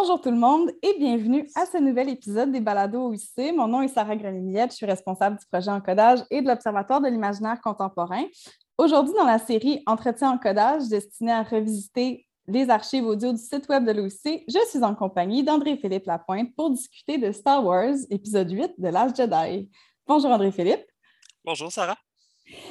Bonjour tout le monde et bienvenue à ce nouvel épisode des Balados OIC. Mon nom est Sarah Granillette, je suis responsable du projet Encodage et de l'Observatoire de l'imaginaire contemporain. Aujourd'hui, dans la série Entretien Encodage, destinée à revisiter les archives audio du site web de l'OIC, je suis en compagnie d'André-Philippe Lapointe pour discuter de Star Wars, épisode 8 de l'Âge Jedi. Bonjour André-Philippe. Bonjour Sarah.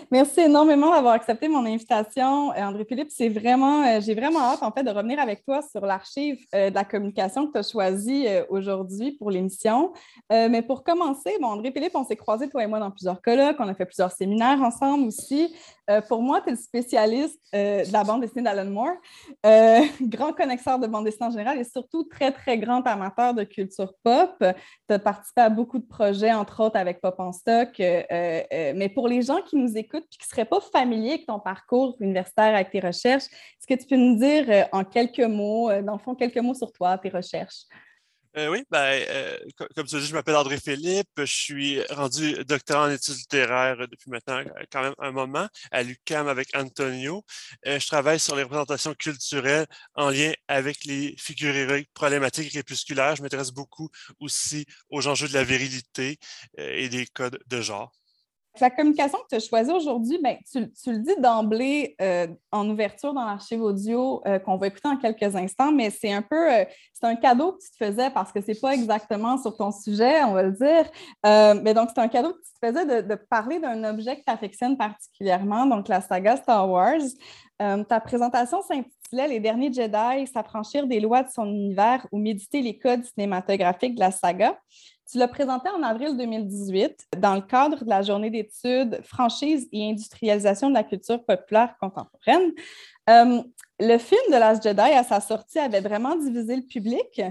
Merci énormément d'avoir accepté mon invitation, euh, André-Philippe. C'est vraiment, euh, j'ai vraiment hâte en fait de revenir avec toi sur l'archive euh, de la communication que tu as choisie aujourd'hui pour l'émission. mais pour commencer, bon, André-Philippe, on s'est croisés toi et moi dans plusieurs colloques, on a fait plusieurs séminaires ensemble aussi. pour moi, tu es le spécialiste de la bande dessinée d'Alan Moore, grand connaisseur de bande dessinée en général et surtout très, très grand amateur de culture pop. Tu as participé à beaucoup de projets, entre autres avec Pop en stock. mais pour les gens qui nous écoutent et qui ne seraient pas familiers avec ton parcours universitaire, avec tes recherches, est-ce que tu peux nous dire euh, en quelques mots, euh, dans le fond, quelques mots sur toi, tes recherches? Euh, oui, ben, comme tu dit, je m'appelle André Philippe. Je suis rendu doctorant en études littéraires depuis maintenant quand même un moment à l'UCAM avec Antonio. je travaille sur les représentations culturelles en lien avec les figures héroïques problématiques crépusculaires. Je m'intéresse beaucoup aussi aux enjeux de la virilité et des codes de genre. La communication que tu as choisie aujourd'hui, ben, tu, le dis d'emblée euh, en ouverture dans l'archive audio euh, qu'on va écouter en quelques instants, mais c'est un peu euh, c'est un cadeau que tu te faisais parce que ce n'est pas exactement sur ton sujet, on va le dire. mais donc, c'est un cadeau que tu te faisais de, de parler d'un objet que tu affectionnes particulièrement, donc la saga Star Wars. ta présentation s'intitulait Les derniers Jedi, s'affranchir des lois de son univers ou méditer les codes cinématographiques de la saga. Tu l'as présenté en avril 2018 dans le cadre de la journée d'études franchise et industrialisation de la culture populaire contemporaine. Euh, le film de Last Jedi, à sa sortie, avait vraiment divisé le public.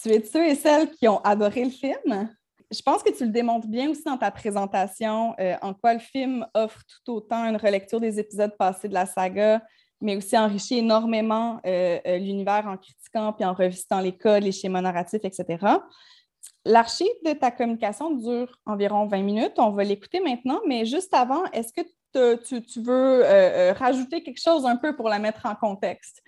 Tu es de ceux et celles qui ont adoré le film. Je pense que tu le démontres bien aussi dans ta présentation, euh, en quoi le film offre tout autant une relecture des épisodes passés de la saga, mais aussi enrichit énormément euh, l'univers en critiquant puis en revisitant les codes, les schémas narratifs, etc. L'archive de ta communication dure environ 20 minutes. On va l'écouter maintenant, mais juste avant, est-ce que tu, veux euh, euh, rajouter quelque chose un peu pour la mettre en contexte?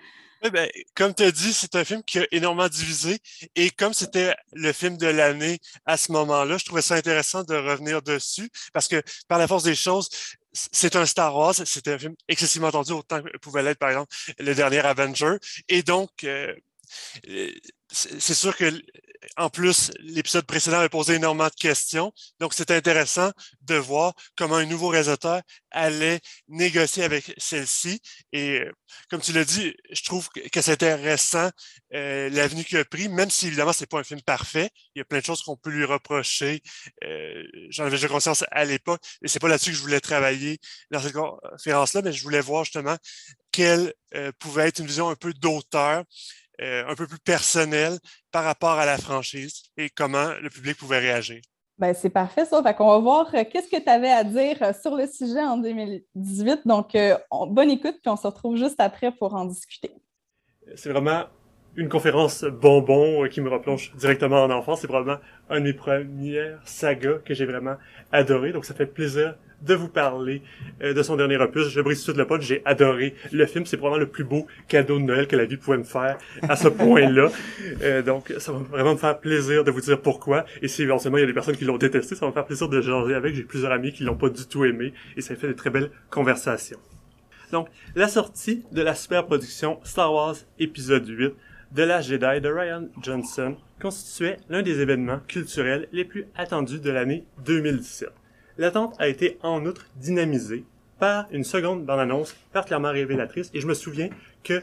Ben, comme tu as dit, c'est un film qui a énormément divisé. Et comme c'était le film de l'année à ce moment-là, je trouvais ça intéressant de revenir dessus parce que par la force des choses, c'est un Star Wars, c'est un film excessivement attendu, autant que pouvait l'être, par exemple, le dernier Avenger. Et donc, euh, c'est sûr que en plus, l'épisode précédent avait posé énormément de questions. Donc, c'est intéressant de voir comment un nouveau réalisateur allait négocier avec celle-ci. Et euh, comme tu l'as dit, je trouve que c'est intéressant euh, l'avenue qu'il a pris, même si évidemment, c'est pas un film parfait. Il y a plein de choses qu'on peut lui reprocher. Euh, J'en avais déjà conscience à l'époque. Et c'est pas là-dessus que je voulais travailler dans cette conférence-là, mais je voulais voir justement quelle euh, pouvait être une vision un peu d'auteur euh, un peu plus personnel par rapport à la franchise et comment le public pouvait réagir. Ben, c'est parfait ça. Fait qu'on va voir euh, qu'est-ce que tu avais à dire euh, sur le sujet en 2018. Donc, bonne écoute, puis on se retrouve juste après pour en discuter. C'est vraiment une conférence bonbon qui me replonge directement en enfance. C'est probablement une des premières sagas que j'ai vraiment adoré. Donc, ça fait plaisir de vous parler euh, de son dernier opus. Je brise tout le pot, j'ai adoré le film. C'est probablement le plus beau cadeau de Noël que la vie pouvait me faire à ce point-là. Euh, donc, ça va vraiment me faire plaisir de vous dire pourquoi. Et si éventuellement il y a des personnes qui l'ont détesté, ça va me faire plaisir de jaser avec. J'ai plusieurs amis qui l'ont pas du tout aimé et ça fait de très belles conversations. Donc, la sortie de la super production Star Wars épisode 8 de la Jedi de Ryan Johnson constituait l'un des événements culturels les plus attendus de l'année 2017. L'attente a été en outre dynamisée par une seconde bande-annonce particulièrement révélatrice et je me souviens que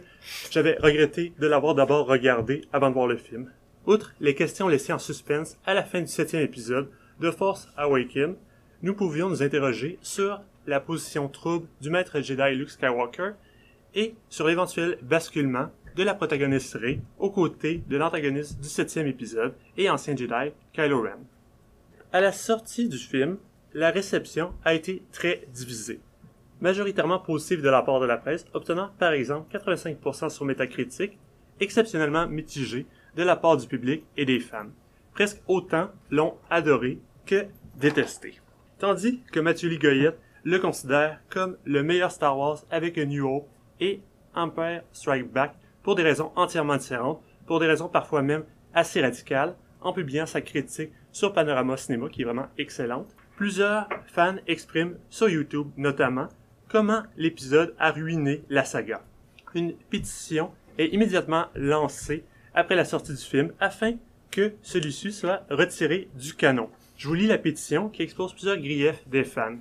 j'avais regretté de l'avoir d'abord regardé avant de voir le film. Outre les questions laissées en suspense à la fin du septième épisode de Force Awaken, nous pouvions nous interroger sur la position trouble du maître Jedi Luke Skywalker et sur l'éventuel basculement de la protagoniste Rey aux côtés de l'antagoniste du septième épisode et ancien Jedi Kylo Ren. À la sortie du film, la réception a été très divisée. Majoritairement positive de la part de la presse, obtenant par exemple 85% sur Metacritic, exceptionnellement mitigé de la part du public et des fans. Presque autant l'ont adoré que détesté. Tandis que Mathieu Ligoyette le considère comme le meilleur Star Wars avec A New Hope et Empire Strike Back pour des raisons entièrement différentes, pour des raisons parfois même assez radicales, en publiant sa critique sur Panorama Cinéma qui est vraiment excellente. Plusieurs fans expriment sur YouTube notamment comment l'épisode a ruiné la saga. Une pétition est immédiatement lancée après la sortie du film afin que celui-ci soit retiré du canon. Je vous lis la pétition qui expose plusieurs griefs des fans.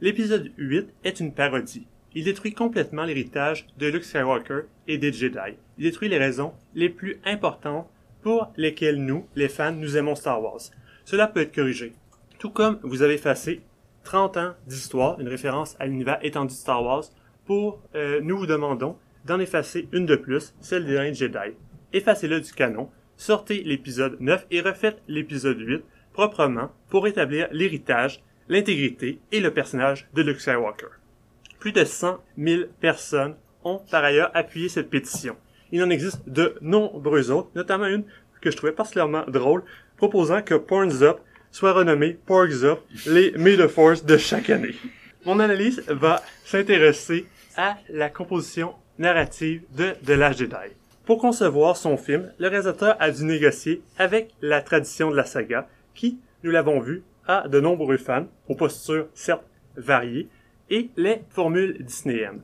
L'épisode 8 est une parodie. Il détruit complètement l'héritage de Luke Skywalker et des Jedi. Il détruit les raisons les plus importantes pour lesquelles nous, les fans, nous aimons Star Wars. Cela peut être corrigé. Tout comme vous avez effacé 30 ans d'histoire, une référence à l'univers étendu de Star Wars, pour euh, nous vous demandons d'en effacer une de plus, celle des derniers Jedi. Effacez-le du canon, sortez l'épisode 9 et refaites l'épisode 8 proprement pour établir l'héritage, l'intégrité et le personnage de Luke Skywalker. Plus de 100 000 personnes ont par ailleurs appuyé cette pétition. Il en existe de nombreuses autres, notamment une que je trouvais particulièrement drôle, proposant que Porn's soit renommé Pork's les May the Force de chaque année. Mon analyse va s'intéresser à la composition narrative de The Last Jedi. Pour concevoir son film, le réalisateur a dû négocier avec la tradition de la saga, qui, nous l'avons vu, a de nombreux fans, aux postures certes variées, et les formules disneyennes.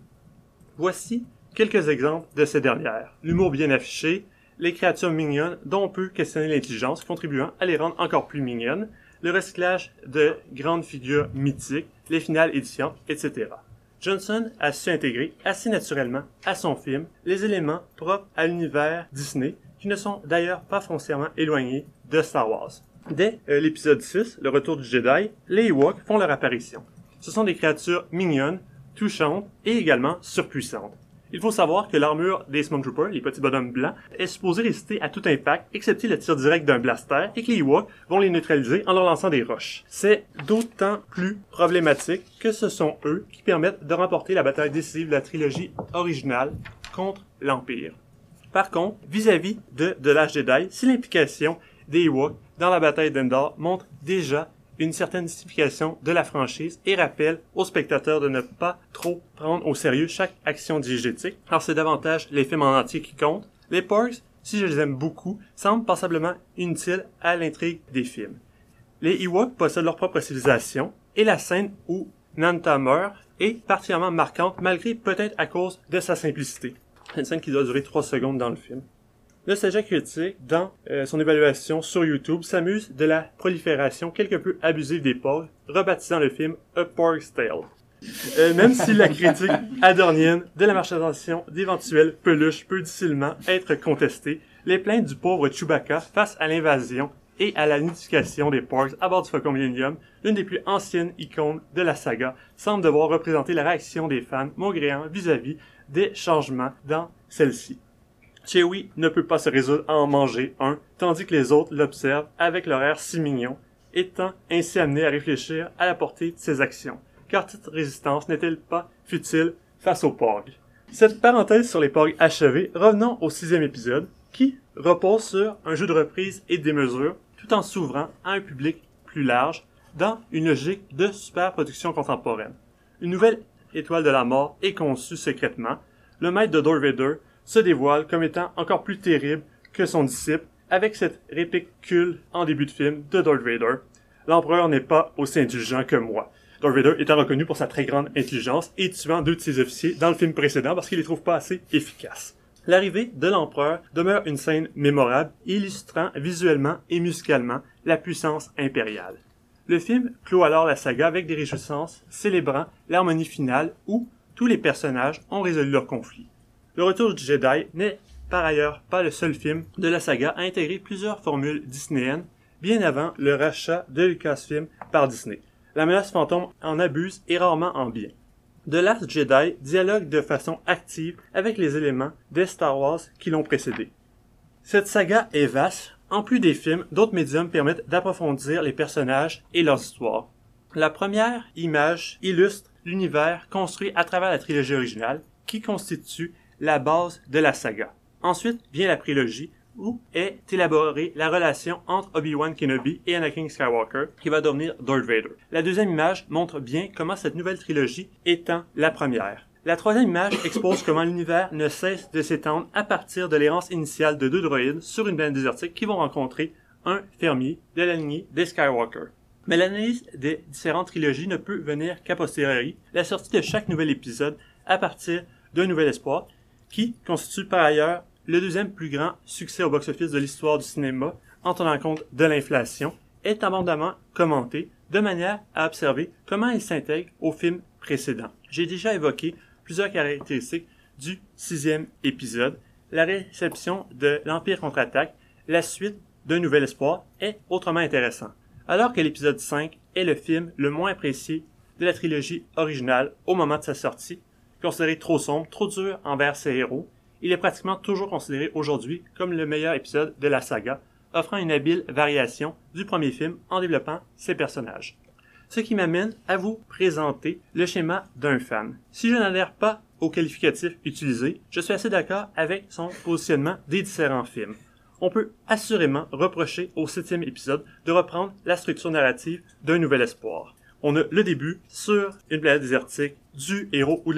Voici quelques exemples de ces dernières. L'humour bien affiché, les créatures mignonnes dont on peut questionner l'intelligence, contribuant à les rendre encore plus mignonnes, le recyclage de grandes figures mythiques, les finales éditions, etc. Johnson a su intégrer assez naturellement à son film les éléments propres à l'univers Disney qui ne sont d'ailleurs pas foncièrement éloignés de Star Wars. Dès euh, l'épisode 6, le retour du Jedi, les Ewoks font leur apparition. Ce sont des créatures mignonnes, touchantes et également surpuissantes. Il faut savoir que l'armure des Stormtroopers, les petits bonhommes blancs, est supposée résister à tout impact, excepté le tir direct d'un blaster, et que les Ewoks vont les neutraliser en leur lançant des roches. C'est d'autant plus problématique que ce sont eux qui permettent de remporter la bataille décisive de la trilogie originale contre l'Empire. Par contre, vis-à-vis de The Last Jedi, si l'implication des Ewoks dans la bataille d'Endor montre déjà une certaine justification de la franchise et rappelle aux spectateurs de ne pas trop prendre au sérieux chaque action diégétique, car c'est davantage les films en entier qui comptent. Les Porks, si je les aime beaucoup, semblent passablement inutiles à l'intrigue des films. Les Ewoks possèdent leur propre civilisation, et la scène où Nanta meurt est particulièrement marquante malgré peut-être à cause de sa simplicité. Une scène qui doit durer 3 secondes dans le film. Le Sage critique, dans euh, son évaluation sur YouTube, s'amuse de la prolifération quelque peu abusive des porcs, rebaptisant le film A Pork's Tale. Euh, même si la critique adornienne de la marchandisation d'éventuelles peluches peut difficilement être contestée, les plaintes du pauvre Chewbacca face à l'invasion et à la nidification des porcs à bord du Millennium, l'une des plus anciennes icônes de la saga, semble devoir représenter la réaction des fans maugréants vis-à-vis des changements dans celle-ci. Chewie ne peut pas se résoudre à en manger un, tandis que les autres l'observent avec leur air si mignon, étant ainsi amené à réfléchir à la portée de ses actions. Car toute résistance n'est-elle pas futile face aux porgs? Cette parenthèse sur les porgs achevée, revenons au sixième épisode, qui repose sur un jeu de reprise et de démesure, tout en s'ouvrant à un public plus large, dans une logique de super-production contemporaine. Une nouvelle étoile de la mort est conçue secrètement. Le maître de Darth se dévoile comme étant encore plus terrible que son disciple avec cette répicule en début de film de Darth Vader. L'empereur n'est pas aussi indulgent que moi. Darth Vader étant reconnu pour sa très grande intelligence et tuant deux de ses officiers dans le film précédent parce qu'il les trouve pas assez efficaces. L'arrivée de l'empereur demeure une scène mémorable, illustrant visuellement et musicalement la puissance impériale. Le film clôt alors la saga avec des réjouissances célébrant l'harmonie finale où tous les personnages ont résolu leur conflit. Le Retour du Jedi n'est par ailleurs pas le seul film de la saga à intégrer plusieurs formules disneyennes bien avant le rachat de Lucasfilm par Disney. La menace fantôme en abuse et rarement en bien. The Last Jedi dialogue de façon active avec les éléments des Star Wars qui l'ont précédé. Cette saga est vaste. En plus des films, d'autres médiums permettent d'approfondir les personnages et leurs histoires. La première image illustre l'univers construit à travers la trilogie originale qui constitue la base de la saga. Ensuite vient la prélogie où est élaborée la relation entre Obi-Wan Kenobi et Anakin Skywalker qui va devenir Darth Vader. La deuxième image montre bien comment cette nouvelle trilogie étend la première. La troisième image expose comment l'univers ne cesse de s'étendre à partir de l'errance initiale de deux droïdes sur une planète désertique qui vont rencontrer un fermier de la lignée des Skywalker. Mais l'analyse des différentes trilogies ne peut venir qu'à posteriori, la sortie de chaque nouvel épisode à partir d'un nouvel espoir, qui constitue par ailleurs le deuxième plus grand succès au box-office de l'histoire du cinéma en tenant compte de l'inflation, est abondamment commenté de manière à observer comment il s'intègre au film précédent. J'ai déjà évoqué plusieurs caractéristiques du sixième épisode, la réception de l'Empire contre-attaque, la suite d'un nouvel espoir est autrement intéressant. Alors que l'épisode 5 est le film le moins apprécié de la trilogie originale au moment de sa sortie, considéré trop sombre, trop dur envers ses héros, il est pratiquement toujours considéré aujourd'hui comme le meilleur épisode de la saga, offrant une habile variation du premier film en développant ses personnages ce qui m'amène à vous présenter le schéma d'un fan. Si je n'adhère pas au qualificatif utilisé, je suis assez d'accord avec son positionnement des différents films. On peut assurément reprocher au septième épisode de reprendre la structure narrative d'un nouvel espoir. On a le début sur une planète désertique du héros ou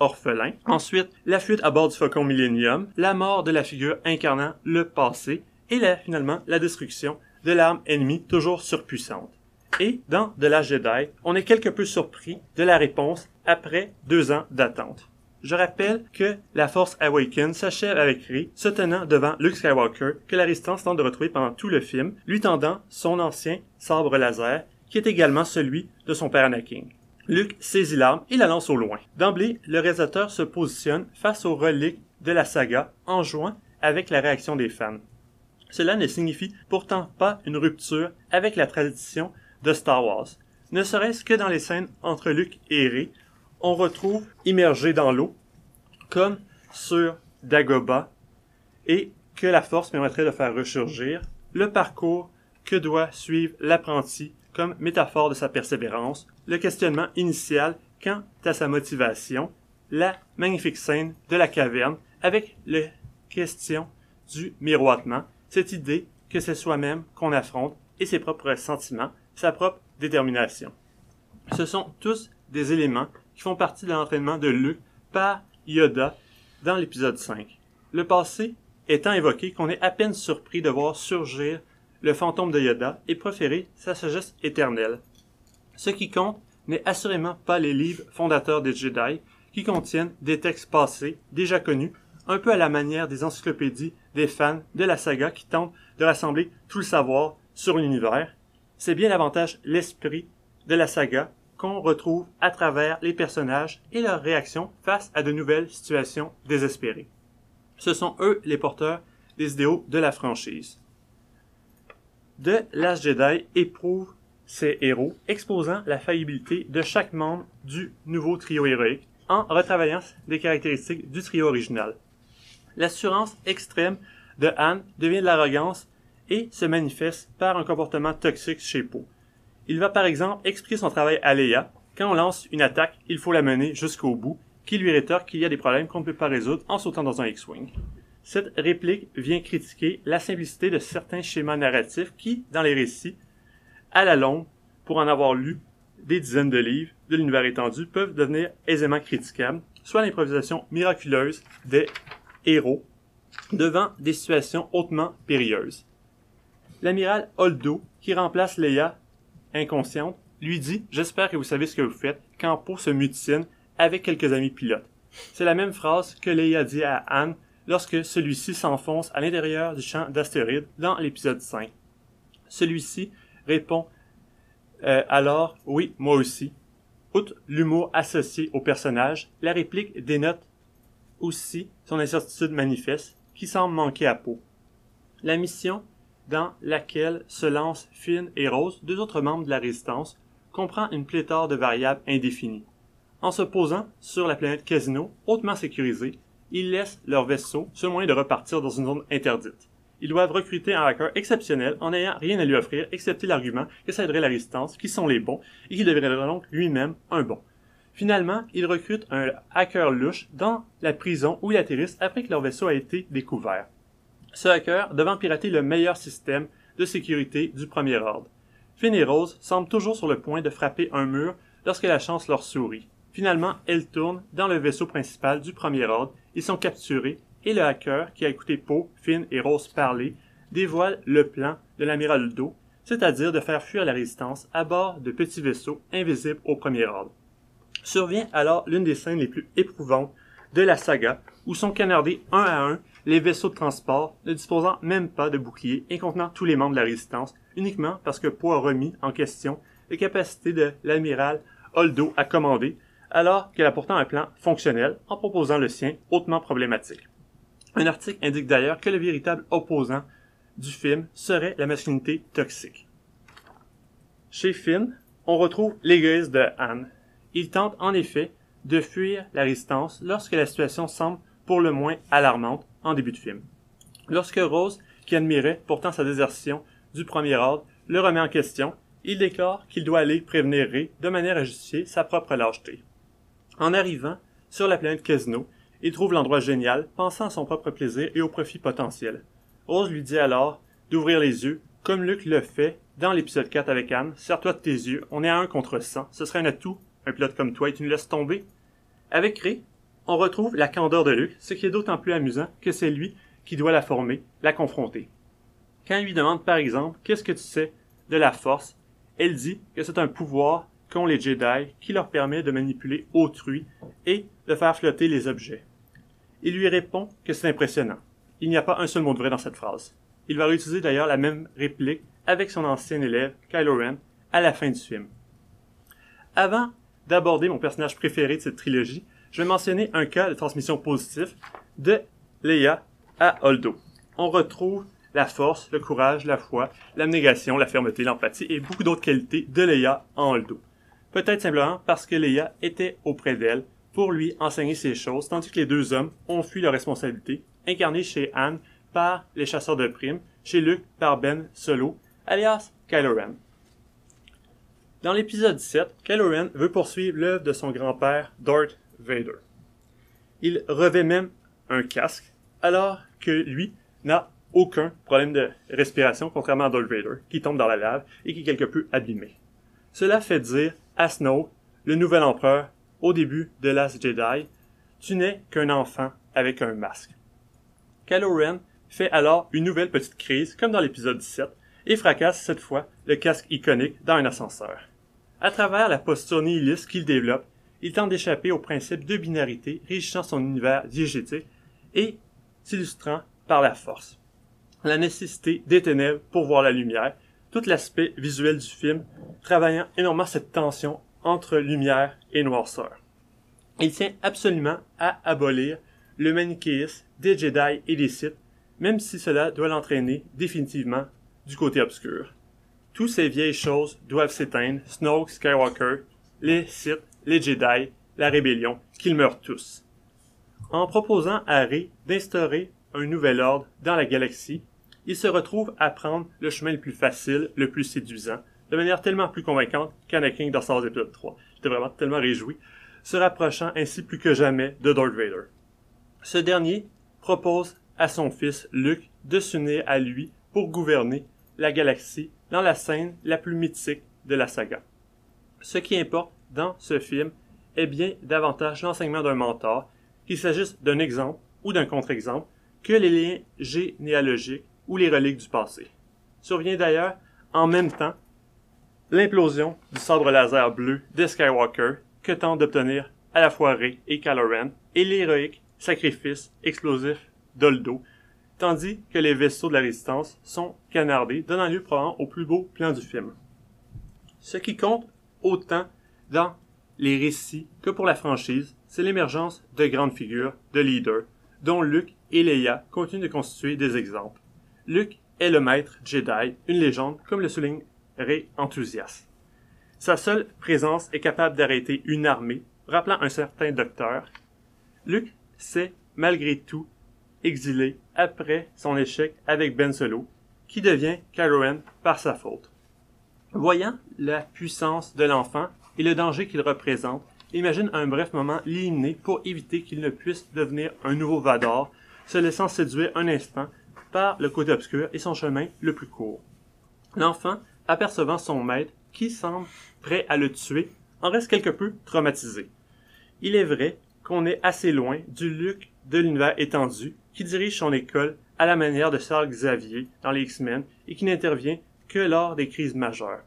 orphelin. Ensuite, la fuite à bord du Faucon Millennium, la mort de la figure incarnant le passé, et là, finalement, la destruction de l'arme ennemie toujours surpuissante. Et dans The Last Jedi, on est quelque peu surpris de la réponse après deux ans d'attente. Je rappelle que la Force Awakens s'achève avec Rey se tenant devant Luke Skywalker que la résistance tente de retrouver pendant tout le film, lui tendant son ancien sabre laser est également celui de son père Anakin. Luke saisit l'arme et la lance au loin. D'emblée, le réalisateur se positionne face aux reliques de la saga en jouant avec la réaction des fans. Cela ne signifie pourtant pas une rupture avec la tradition de Star Wars. Ne serait-ce que dans les scènes entre Luke et Rey, on retrouve immergé dans l'eau, comme sur Dagobah, et que la force permettrait de faire ressurgir, le parcours que doit suivre l'apprenti comme métaphore de sa persévérance, le questionnement initial quant à sa motivation, la magnifique scène de la caverne avec la question du miroitement, cette idée que c'est soi-même qu'on affronte et ses propres sentiments, sa propre détermination. Ce sont tous des éléments qui font partie de l'entraînement de Luke par Yoda dans l'épisode 5. Le passé étant évoqué qu'on est à peine surpris de voir surgir le fantôme de Yoda et proférer sa sagesse éternelle. Ce qui compte n'est assurément pas les livres fondateurs des Jedi qui contiennent des textes passés déjà connus, un peu à la manière des encyclopédies des fans de la saga qui tentent de rassembler tout le savoir sur l'univers, c'est bien davantage l'esprit de la saga qu'on retrouve à travers les personnages et leurs réactions face à de nouvelles situations désespérées. Ce sont eux les porteurs des idéaux de la franchise. De Last Jedi éprouve ses héros, exposant la faillibilité de chaque membre du nouveau trio héroïque en retravaillant des caractéristiques du trio original. L'assurance extrême de Anne devient de l'arrogance et se manifeste par un comportement toxique chez Poe. Il va par exemple expliquer son travail à Leia. Quand on lance une attaque, il faut la mener jusqu'au bout, qui lui rétorque qu'il y a des problèmes qu'on ne peut pas résoudre en sautant dans un X-Wing. Cette réplique vient critiquer la simplicité de certains schémas narratifs qui, dans les récits, à la longue, pour en avoir lu des dizaines de livres de l'univers étendu, peuvent devenir aisément critiquables, soit l'improvisation miraculeuse des héros devant des situations hautement périlleuses. L'amiral Holdo, qui remplace Leia, inconsciente, lui dit J'espère que vous savez ce que vous faites quand Poe se mutine avec quelques amis pilotes. C'est la même phrase que Leia dit à Anne lorsque celui-ci s'enfonce à l'intérieur du champ d'astéroïdes dans l'épisode 5. Celui-ci répond euh, alors Oui, moi aussi. Outre l'humour associé au personnage, la réplique dénote aussi son incertitude manifeste qui semble manquer à Poe. La mission dans laquelle se lancent Finn et Rose, deux autres membres de la résistance, comprend une pléthore de variables indéfinies. En se posant sur la planète Casino, hautement sécurisée, ils laissent leur vaisseau, seul moyen de repartir dans une zone interdite. Ils doivent recruter un hacker exceptionnel en n'ayant rien à lui offrir excepté l'argument que ça aiderait la résistance, qui sont les bons, et qu'il deviendrait donc lui-même un bon. Finalement, ils recrutent un hacker louche dans la prison où ils atterrissent après que leur vaisseau a été découvert. Ce hacker devant pirater le meilleur système de sécurité du premier ordre. Finn et Rose semblent toujours sur le point de frapper un mur lorsque la chance leur sourit. Finalement, elles tournent dans le vaisseau principal du premier ordre, ils sont capturés et le hacker, qui a écouté Poe, Finn et Rose parler, dévoile le plan de l'amiral Do, c'est-à-dire de faire fuir la résistance à bord de petits vaisseaux invisibles au premier ordre. Survient alors l'une des scènes les plus éprouvantes de la saga, où sont canardés un à un les vaisseaux de transport ne disposant même pas de boucliers et contenant tous les membres de la résistance, uniquement parce que Poe a remis en question les capacités de l'amiral Holdo à commander, alors qu'elle a pourtant un plan fonctionnel en proposant le sien hautement problématique. Un article indique d'ailleurs que le véritable opposant du film serait la masculinité toxique. Chez Finn, on retrouve l'égoïsme de Anne. Il tente en effet de fuir la résistance lorsque la situation semble pour le moins alarmante en début de film. Lorsque Rose, qui admirait pourtant sa désertion du premier ordre, le remet en question, il déclare qu'il doit aller prévenir Ray de manière à justifier sa propre lâcheté. En arrivant sur la planète Casino, il trouve l'endroit génial, pensant à son propre plaisir et au profit potentiel. Rose lui dit alors d'ouvrir les yeux, comme Luc le fait dans l'épisode 4 avec Anne. Serre-toi de tes yeux, on est à un contre 100. Ce serait un atout, un pilote comme toi, et tu nous laisses tomber. Avec Ray, on retrouve la candeur de Luc, ce qui est d'autant plus amusant que c'est lui qui doit la former, la confronter. Quand il lui demande par exemple qu'est-ce que tu sais de la force, elle dit que c'est un pouvoir qu'ont les Jedi qui leur permet de manipuler autrui et de faire flotter les objets. Il lui répond que c'est impressionnant. Il n'y a pas un seul mot de vrai dans cette phrase. Il va réutiliser d'ailleurs la même réplique avec son ancien élève, Kylo Ren, à la fin du film. Avant d'aborder mon personnage préféré de cette trilogie, je vais mentionner un cas de transmission positif de Leia à Holdo. On retrouve la force, le courage, la foi, l'abnégation, la fermeté, l'empathie et beaucoup d'autres qualités de Leia en Holdo. Peut-être simplement parce que Leia était auprès d'elle pour lui enseigner ces choses, tandis que les deux hommes ont fui leurs responsabilités, incarnés chez Anne par les chasseurs de primes, chez Luke par Ben Solo, alias Kylo Ren. Dans l'épisode 7, Kylo Ren veut poursuivre l'œuvre de son grand-père, Darth Vader. Il revêt même un casque, alors que lui n'a aucun problème de respiration, contrairement à Darth Vader, qui tombe dans la lave et qui est quelque peu abîmé. Cela fait dire à Snow, le nouvel empereur, au début de Last Jedi, tu n'es qu'un enfant avec un masque. Kylo Ren fait alors une nouvelle petite crise, comme dans l'épisode 17, et fracasse cette fois le casque iconique dans un ascenseur. À travers la posture nihiliste qu'il développe, il tente d'échapper au principe de binarité régissant son univers diégétique et s'illustrant par la force. La nécessité des ténèbres pour voir la lumière, tout l'aspect visuel du film travaillant énormément cette tension entre lumière et noirceur. Il tient absolument à abolir le manichéisme des Jedi et des Sith, même si cela doit l'entraîner définitivement du côté obscur. Toutes ces vieilles choses doivent s'éteindre, Snoke, Skywalker, les Sith, les Jedi, la rébellion, qu'ils meurent tous. En proposant à Rey d'instaurer un nouvel ordre dans la galaxie, il se retrouve à prendre le chemin le plus facile, le plus séduisant, de manière tellement plus convaincante qu'Anakin dans Star Wars épisode 3. J'étais vraiment tellement réjoui, se rapprochant ainsi plus que jamais de Darth Vader. Ce dernier propose à son fils Luke de s'unir à lui pour gouverner la galaxie dans la scène la plus mythique de la saga. Ce qui importe dans ce film est bien davantage l'enseignement d'un mentor, qu'il s'agisse d'un exemple ou d'un contre-exemple, que les liens généalogiques ou les reliques du passé. Survient d'ailleurs en même temps l'implosion du sabre laser bleu de Skywalker que tentent d'obtenir à la fois Rey et Kylo et l'héroïque sacrifice explosif d'Oldo, tandis que les vaisseaux de la résistance sont canardés, donnant lieu probablement au plus beau plan du film. Ce qui compte autant dans les récits que pour la franchise, c'est l'émergence de grandes figures, de leaders, dont Luke et Leia continuent de constituer des exemples. Luke est le maître Jedi, une légende, comme le souligne Rey enthousiaste. Sa seule présence est capable d'arrêter une armée, rappelant un certain docteur, Luke s'est malgré tout exilé après son échec avec Ben Solo, qui devient Kylo par sa faute. Voyant la puissance de l'enfant et le danger qu'il représente, imagine un bref moment l'éliminer pour éviter qu'il ne puisse devenir un nouveau Vador, se laissant séduire un instant par le côté obscur et son chemin le plus court. L'enfant, apercevant son maître, qui semble prêt à le tuer, en reste quelque peu traumatisé. Il est vrai qu'on est assez loin du Luke de l'univers étendu, qui dirige son école à la manière de Charles Xavier dans les X-Men et qui n'intervient que lors des crises majeures.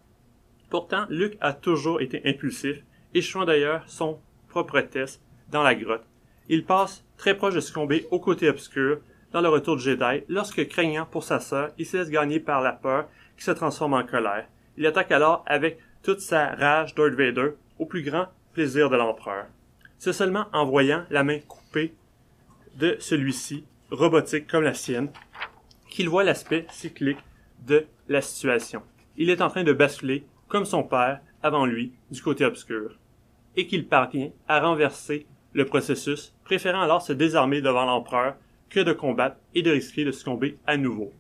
Pourtant, Luke a toujours été impulsif, échouant d'ailleurs son propre test dans la grotte. Il passe très proche de succomber au côté obscur dans le retour de Jedi lorsque, craignant pour sa sœur, il se laisse gagner par la peur qui se transforme en colère. Il attaque alors avec toute sa rage Darth Vader au plus grand plaisir de l'empereur. C'est seulement en voyant la main coupée de celui-ci, robotique comme la sienne, qu'il voit l'aspect cyclique de la situation. Il est en train de basculer, comme son père, avant lui, du côté obscur, et qu'il parvient à renverser le processus, préférant alors se désarmer devant l'empereur que de combattre et de risquer de succomber à nouveau.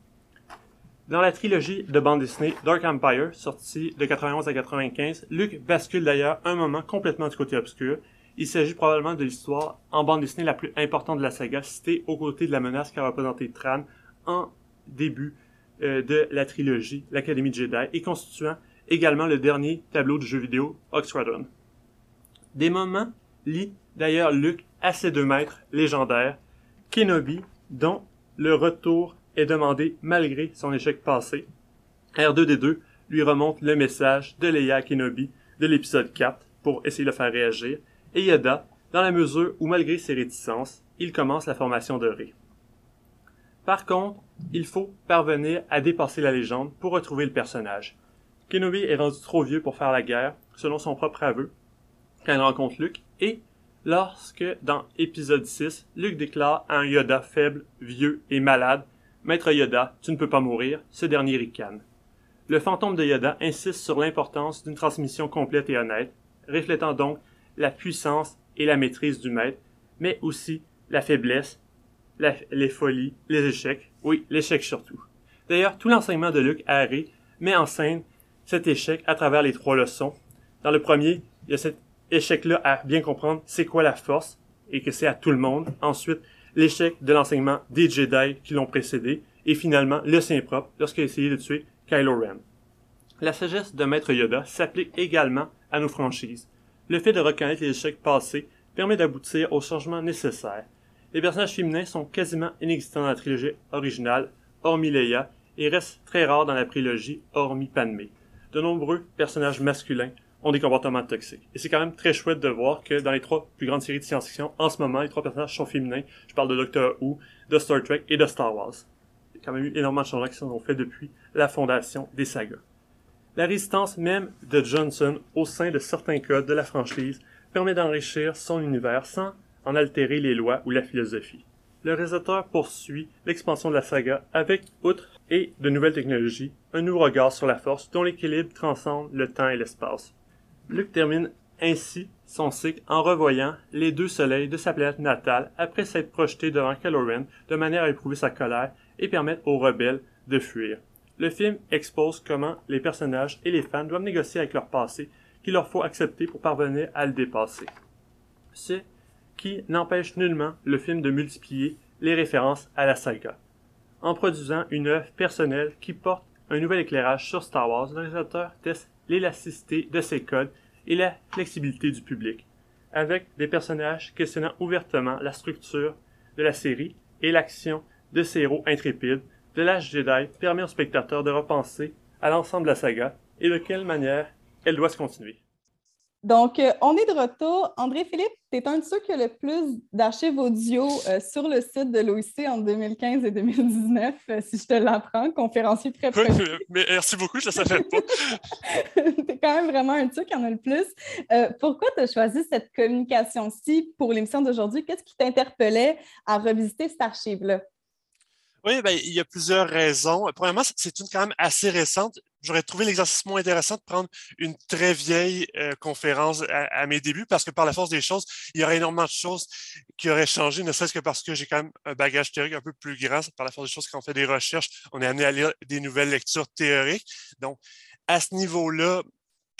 Dans la trilogie de bande dessinée Dark Empire, sortie de 91 à 95, Luke bascule d'ailleurs un moment complètement du côté obscur. Il s'agit probablement de l'histoire en bande dessinée la plus importante de la saga, citée aux côtés de la menace qu'a représentée Tran en début euh, de la trilogie, l'Académie Jedi, et constituant également le dernier tableau du jeu vidéo Oxradon. Des moments lient d'ailleurs Luke à ses deux maîtres légendaires, Kenobi, dont le retour est demandé malgré son échec passé. R2D2 lui remonte le message de Leia Kenobi de l'épisode 4 pour essayer de le faire réagir, et Yoda, dans la mesure où malgré ses réticences, il commence la formation de Rey. Par contre, il faut parvenir à dépasser la légende pour retrouver le personnage. Kenobi est rendu trop vieux pour faire la guerre, selon son propre aveu, quand il rencontre Luke, et lorsque, dans épisode 6, Luke déclare à un Yoda faible, vieux et malade Maître Yoda, tu ne peux pas mourir, ce dernier ricane. Le fantôme de Yoda insiste sur l'importance d'une transmission complète et honnête, reflétant donc la puissance et la maîtrise du maître, mais aussi la faiblesse, les folies, les échecs, oui, l'échec surtout. D'ailleurs, tout l'enseignement de Luke à Harry met en scène cet échec à travers les trois leçons. Dans le premier, il y a cet échec-là à bien comprendre c'est quoi la force et que c'est à tout le monde. Ensuite, l'échec de l'enseignement des Jedi qui l'ont précédé, et finalement le sien propre lorsqu'il a essayé de tuer Kylo Ren. La sagesse de Maître Yoda s'applique également à nos franchises. Le fait de reconnaître les échecs passés permet d'aboutir aux changements nécessaires. Les personnages féminins sont quasiment inexistants dans la trilogie originale, hormis Leia, et restent très rares dans la prélogie, hormis Padmé. De nombreux personnages masculins ont des comportements toxiques. Et c'est quand même très chouette de voir que dans les trois plus grandes séries de science-fiction, en ce moment, les trois personnages sont féminins. Je parle de Doctor Who, de Star Trek et de Star Wars. Il y a quand même eu énormément de changements qui sont faits depuis la fondation des sagas. La résistance même de Johnson au sein de certains codes de la franchise permet d'enrichir son univers sans en altérer les lois ou la philosophie. Le réalisateur poursuit l'expansion de la saga avec, outre et de nouvelles technologies, un nouveau regard sur la force dont l'équilibre transcende le temps et l'espace. Luke termine ainsi son cycle en revoyant les deux soleils de sa planète natale après s'être projeté devant Kylo de manière à éprouver sa colère et permettre aux rebelles de fuir. Le film expose comment les personnages et les fans doivent négocier avec leur passé qu'il leur faut accepter pour parvenir à le dépasser. Ce qui n'empêche nullement le film de multiplier les références à la saga. En produisant une œuvre personnelle qui porte un nouvel éclairage sur Star Wars, le réalisateur l'élasticité de ses codes et la flexibilité du public, avec des personnages questionnant ouvertement la structure de la série et l'action de ces héros intrépides, de l'âge Jedi permet au spectateur de repenser à l'ensemble de la saga et de quelle manière elle doit se continuer. Donc, euh, on est de retour. André-Philippe, tu es un de ceux qui a le plus d'archives audio euh, sur le site de l'OIC en 2015 et 2019, euh, si je te l'apprends, conférencier très précis. mais merci beaucoup, je ne savais pas. tu es quand même vraiment un de ceux qui en a le plus. pourquoi tu as choisi cette communication-ci pour l'émission d'aujourd'hui? Qu'est-ce qui t'interpellait à revisiter cette archive-là? Oui, ben, il y a plusieurs raisons. Premièrement, c'est une quand même assez récente. J'aurais trouvé l'exercice moins intéressant de prendre une très vieille euh, conférence à, mes débuts parce que par la force des choses, il y aurait énormément de choses qui auraient changé, ne serait-ce que parce que j'ai quand même un bagage théorique un peu plus grand. Par la force des choses, quand on fait des recherches, on est amené à lire des nouvelles lectures théoriques. Donc, à ce niveau-là,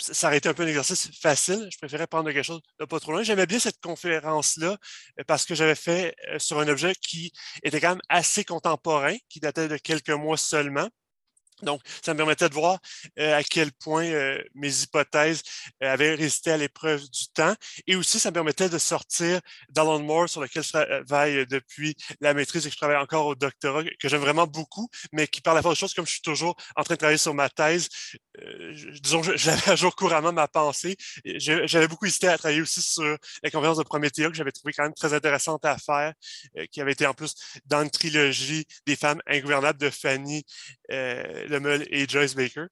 ça aurait été un peu un exercice facile. Je préférais prendre quelque chose de pas trop loin. J'aimais bien cette conférence-là euh, parce que j'avais fait euh, sur un objet qui était quand même assez contemporain, qui datait de quelques mois seulement. Donc, ça me permettait de voir euh, à quel point euh, mes hypothèses euh, avaient résisté à l'épreuve du temps. Et aussi, ça me permettait de sortir d'Alan Moore, sur lequel je travaille depuis la maîtrise et que je travaille encore au doctorat, que j'aime vraiment beaucoup, mais qui, par la force des choses, comme je suis toujours en train de travailler sur ma thèse, disons, j'avais à jour couramment ma pensée. J'avais beaucoup hésité à travailler aussi sur la conférence de Promethea, que j'avais trouvé quand même très intéressante à faire, qui avait été en plus dans une trilogie des femmes ingouvernables de Fanny Lemuel et Joyce Baker.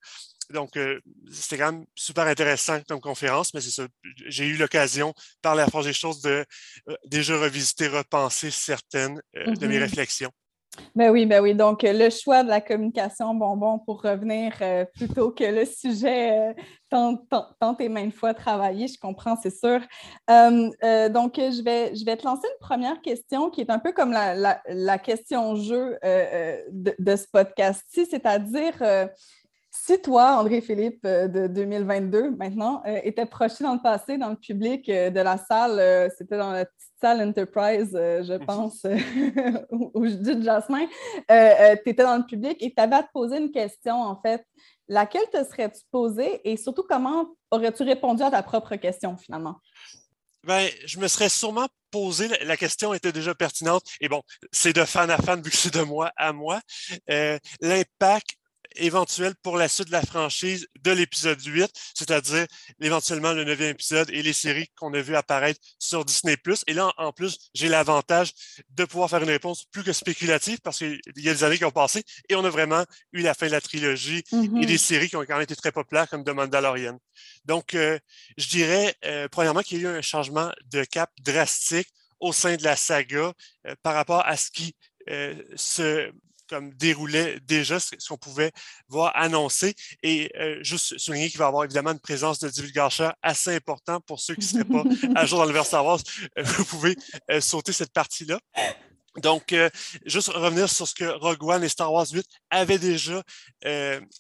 Donc, euh, c'était quand même super intéressant comme conférence, mais c'est ça. J'ai eu l'occasion, par la force des choses, de euh, déjà revisiter, repenser certaines euh, de mes mm-hmm. réflexions. Ben oui, ben oui. Donc, le choix de la communication bonbon pour revenir plutôt que le sujet tant, tant, et maintes fois travaillé, je comprends, c'est sûr. donc, je vais, je vais te lancer une première question qui est un peu comme la, la, question-jeu de, de, ce podcast-ci, c'est-à-dire si toi, André-Philippe de 2022, maintenant, était projeté dans le passé, dans le public de la salle, c'était dans la salle Enterprise, euh, je pense, euh, où je dis Jasmin, euh, tu étais dans le public et tu avais à te poser une question, en fait. Laquelle te serais-tu posée et surtout, comment aurais-tu répondu à ta propre question, finalement? Ben, je me serais sûrement posé, la question était déjà pertinente, et bon, c'est de fan à fan vu que c'est de moi à moi. L'impact éventuel pour la suite de la franchise de l'épisode 8, c'est-à-dire éventuellement le neuvième épisode et les séries qu'on a vues apparaître sur Disney+. Et là, en plus, j'ai l'avantage de pouvoir faire une réponse plus que spéculative parce qu'il y a des années qui ont passé et on a vraiment eu la fin de la trilogie et mm-hmm. des séries qui ont quand même été très populaires comme The Mandalorian. Donc, euh, je dirais, euh, premièrement, qu'il y a eu un changement de cap drastique au sein de la saga euh, par rapport à ce qui se comme déroulait déjà ce, qu'on pouvait voir annoncé. Et euh, juste souligner qu'il va y avoir évidemment une présence de divulgateurs assez important pour ceux qui ne seraient pas à jour dans le Star Wars. Euh, vous pouvez euh, sauter cette partie-là. Donc, juste revenir sur ce que Rogue One et Star Wars 8 avaient déjà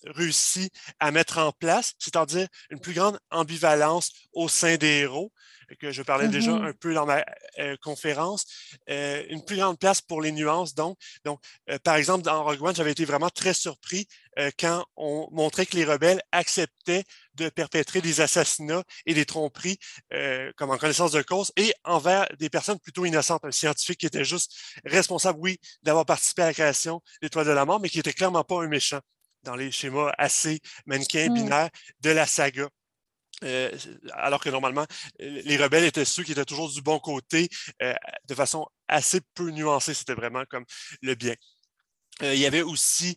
réussi à mettre en place, c'est-à-dire une plus grande ambivalence au sein des héros que je parlais déjà mm-hmm. un peu dans ma euh, conférence, euh, une plus grande place pour les nuances. Donc, donc euh, par exemple, dans Rogue One, j'avais été vraiment très surpris quand on montrait que les rebelles acceptaient de perpétrer des assassinats et des tromperies comme en connaissance de cause et envers des personnes plutôt innocentes, un scientifique qui était juste responsable, oui, d'avoir participé à la création de l'Étoile de la mort, mais qui était clairement pas un méchant dans les schémas assez mannequins, mmh. binaires de la saga. Euh, alors que normalement, les rebelles étaient ceux qui étaient toujours du bon côté, euh, de façon assez peu nuancée. C'était vraiment comme le bien. Euh, il y avait aussi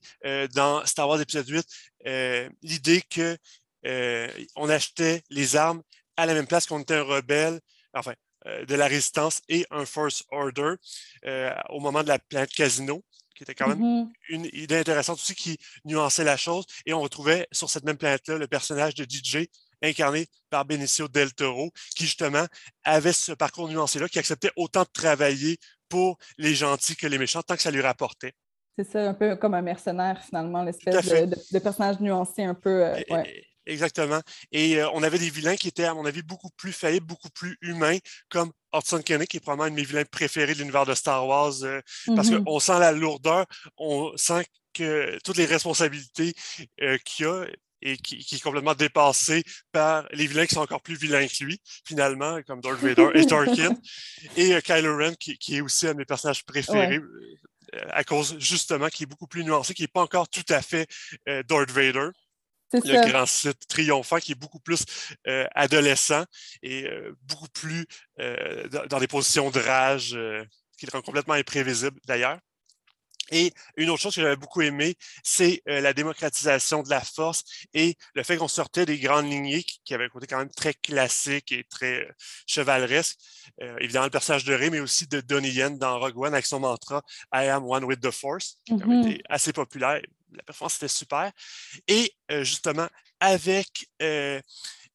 dans Star Wars épisode 8 l'idée que on achetait les armes à la même place qu'on était un rebelle, enfin, de la résistance et un First Order au moment de la planète Casino qui était quand même mm-hmm. une idée intéressante aussi qui nuançait la chose. Et on retrouvait sur cette même planète-là le personnage de DJ incarné par Benicio del Toro, qui justement avait ce parcours nuancé-là, qui acceptait autant de travailler pour les gentils que les méchants, tant que ça lui rapportait. C'est ça, un peu comme un mercenaire, finalement, l'espèce de, personnage nuancé un peu. Euh, exactement. Et euh, on avait des vilains qui étaient, à mon avis, beaucoup plus faillibles, beaucoup plus humains, comme Hudson Kennedy, qui est probablement un de mes vilains préférés de l'univers de Star Wars, euh, parce mm-hmm. qu'on sent la lourdeur, on sent que toutes les responsabilités qu'il a, et qui, est complètement dépassé par les vilains qui sont encore plus vilains que lui, finalement, comme Darth Vader et Tarkin. et euh, Kylo Ren, qui, est aussi un de mes personnages préférés. Euh, à cause justement qui est beaucoup plus nuancé, qui n'est pas encore tout à fait euh, Darth Vader. Le grand site triomphant qui est beaucoup plus adolescent et beaucoup plus dans des positions de rage qui le rend complètement imprévisible d'ailleurs. Et une autre chose que j'avais beaucoup aimé, c'est euh, la démocratisation de la force et le fait qu'on sortait des grandes lignées qui, avaient un côté quand même très classique et très euh, chevaleresque. Euh, évidemment, le personnage de Rey, mais aussi de Donnie Yen dans Rogue One avec son mantra I am one with the force, qui a mm-hmm. été assez populaire, la performance était super. Et justement, avec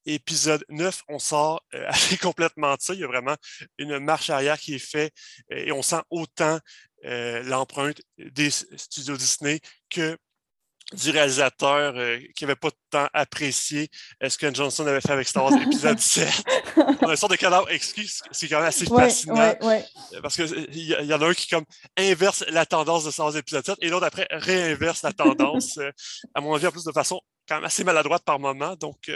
épisode 9, on sort assez complètement de ça. Il y a vraiment une marche arrière qui est faite et on sent autant l'empreinte des studios Disney que du réalisateur euh, qui n'avait pas temps apprécié euh, ce que Johnson avait fait avec Star Wars épisode 7. On a une sorte de cadavre excuse, c'est quand même assez fascinant. Euh, parce qu'il y, y, en a un qui comme inverse la tendance de Star Wars épisode 7 et l'autre après réinverse la tendance, à mon avis, en plus de façon quand même assez maladroite par moment. Donc,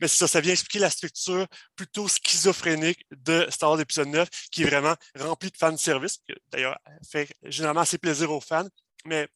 mais ça, ça vient expliquer la structure plutôt schizophrénique de Star Wars épisode 9, qui est vraiment remplie de fan service, qui d'ailleurs fait généralement assez plaisir aux fans. Mais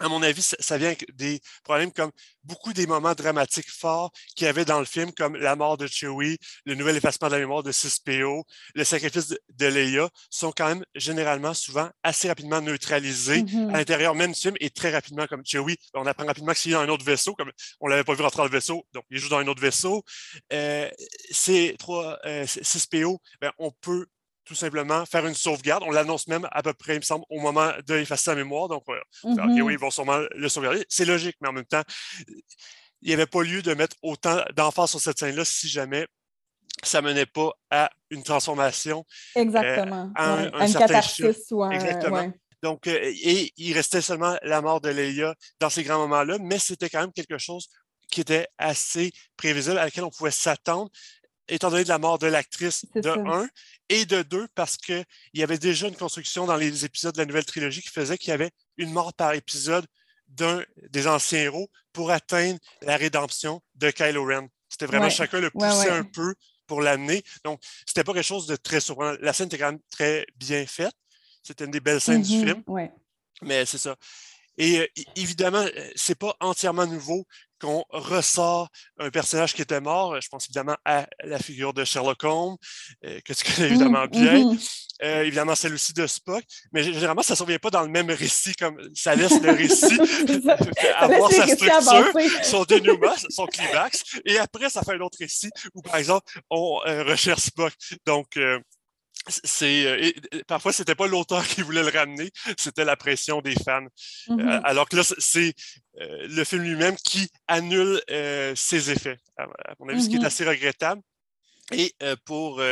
à mon avis, ça, vient avec des problèmes comme beaucoup des moments dramatiques forts qu'il y avait dans le film, comme la mort de Chewie, le nouvel effacement de la mémoire de 6PO, le sacrifice de, Leia, sont quand même généralement souvent assez rapidement neutralisés mm-hmm. à l'intérieur même du film et très rapidement, comme Chewie, on apprend rapidement qu'il est dans un autre vaisseau, comme on l'avait pas vu rentrer dans le vaisseau, donc il joue dans un autre vaisseau. Euh, ces trois, euh, 6PO, ben, on peut tout simplement faire une sauvegarde. On l'annonce même à peu près, il me semble, au moment d'effacer la mémoire. Donc, mm-hmm. oui, ils vont sûrement le sauvegarder. C'est logique, mais en même temps, il n'y avait pas lieu de mettre autant d'emphase sur cette scène-là si jamais ça menait pas à une transformation. Euh, Exactement. à, une catharsis ou un... Exactement. Donc, euh, et il restait seulement la mort de Leia dans ces grands moments-là, mais c'était quand même quelque chose qui était assez prévisible, à laquelle on pouvait s'attendre étant donné de la mort de l'actrice, de un, et de deux, parce qu'il y avait déjà une construction dans les épisodes de la nouvelle trilogie qui faisait qu'il y avait une mort par épisode d'un des anciens héros pour atteindre la rédemption de Kylo Ren. C'était vraiment chacun le pousser un peu pour l'amener. Donc, c'était pas quelque chose de très surprenant. La scène était quand même très bien faite. C'était une des belles scènes du mm-hmm. film. Mais c'est ça. Et euh, évidemment, euh, c'est pas entièrement nouveau qu'on ressort un personnage qui était mort. Je pense évidemment à la figure de Sherlock Holmes, euh, que tu connais évidemment mmh, bien. mmh. Euh, évidemment, celle aussi de Spock. Mais généralement, ça ne survient pas dans le même récit, comme ça laisse le récit avoir sa structure, son dénouement, son climax. Et après, ça fait un autre récit où, par exemple, on euh, recherche Spock. Donc, c'est euh, parfois c'était pas l'auteur qui voulait le ramener, c'était la pression des fans. Mm-hmm. alors que là, c'est euh, le film lui-même qui annule euh, ses effets, à, mon avis, ce qui est Mm-hmm. assez regrettable. Et pour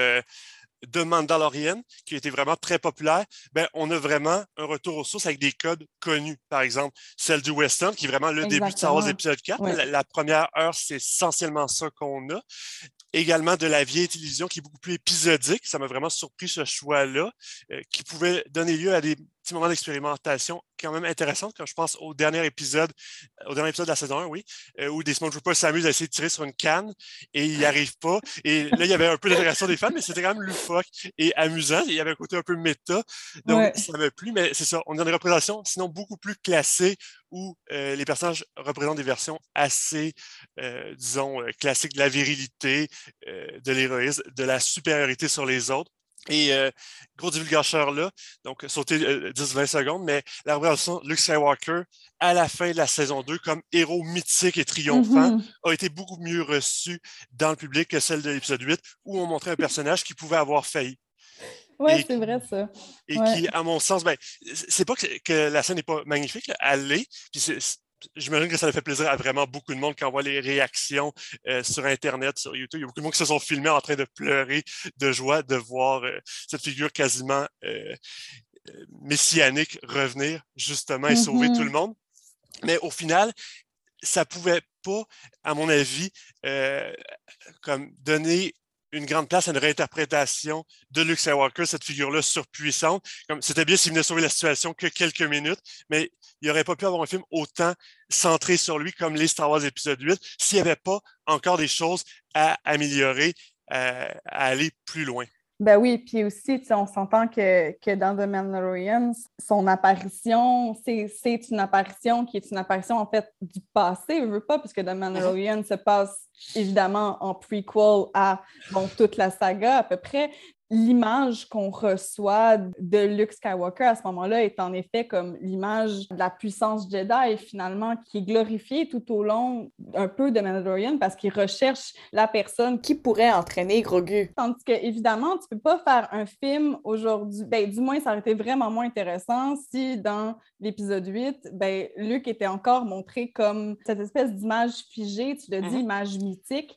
The Mandalorian, qui a été vraiment très populaire, ben, on a vraiment un retour aux sources avec des codes connus. Par exemple, celle du Western, qui est vraiment le début de Star Wars épisode 4. Ouais. La, la première heure, c'est essentiellement ça qu'on a également de la vieille télévision qui est beaucoup plus épisodique. Ça m'a vraiment surpris ce choix-là, euh, qui pouvait donner lieu à des moments d'expérimentation quand même intéressantes, quand je pense au dernier épisode, au dernier épisode de la saison 1, oui, euh, où des Small Troopers s'amusent à essayer de tirer sur une canne et ils n'y arrivent pas. Et là, il y avait un peu d'intégration des fans, mais c'était quand même loufoque et amusant. Il y avait un côté un peu méta. Donc, Ouais. ça m'a plu, mais c'est ça. On a une représentation, sinon beaucoup plus classée, où euh, les personnages représentent des versions assez, euh, disons, euh, classiques de la virilité, euh, de l'héroïsme, de la supériorité sur les autres. Et euh, gros divulgateur là, donc sauter euh, 10-20 secondes, mais la de Luke Skywalker à la fin de la saison 2 comme héros mythique et triomphant Mhm. a été beaucoup mieux reçue dans le public que celle de l'épisode 8 où on montrait un personnage qui pouvait avoir failli. Oui, c'est vrai ça. Et Ouais. qui, à mon sens, ben, c'est pas que, que la scène n'est pas magnifique, là, elle l'est. Puis J'imagine que ça a fait plaisir à vraiment beaucoup de monde quand on voit les réactions euh, sur Internet, sur YouTube. Il y a beaucoup de monde qui se sont filmés en train de pleurer de joie de voir euh, cette figure quasiment euh, messianique revenir justement et sauver tout le monde. Mais au final, ça pouvait pas, à mon avis, comme donner une grande place à une réinterprétation de Luke Skywalker, cette figure-là surpuissante. Comme c'était bien s'il venait sauver la situation que quelques minutes, mais il n'aurait pas pu avoir un film autant centré sur lui comme les Star Wars épisode 8 s'il n'y avait pas encore des choses à améliorer, à, à aller plus loin. Ben oui, puis aussi, on s'entend que, que dans The Mandalorian, son apparition, c'est c'est une apparition qui est une apparition en fait du passé, je veux pas, puisque The Mandalorian se passe évidemment en prequel à bon, toute la saga à peu près. L'image qu'on reçoit de Luke Skywalker à ce moment-là est en effet comme l'image de la puissance Jedi, finalement, qui est glorifiée tout au long un peu de Mandalorian parce qu'il recherche la personne qui pourrait entraîner Grogu. Tandis que, évidemment, tu peux pas faire un film aujourd'hui, ben, du moins, ça aurait été vraiment moins intéressant si dans l'épisode 8, ben, Luke était encore montré comme cette espèce d'image figée, tu le dis, mm-hmm. image mythique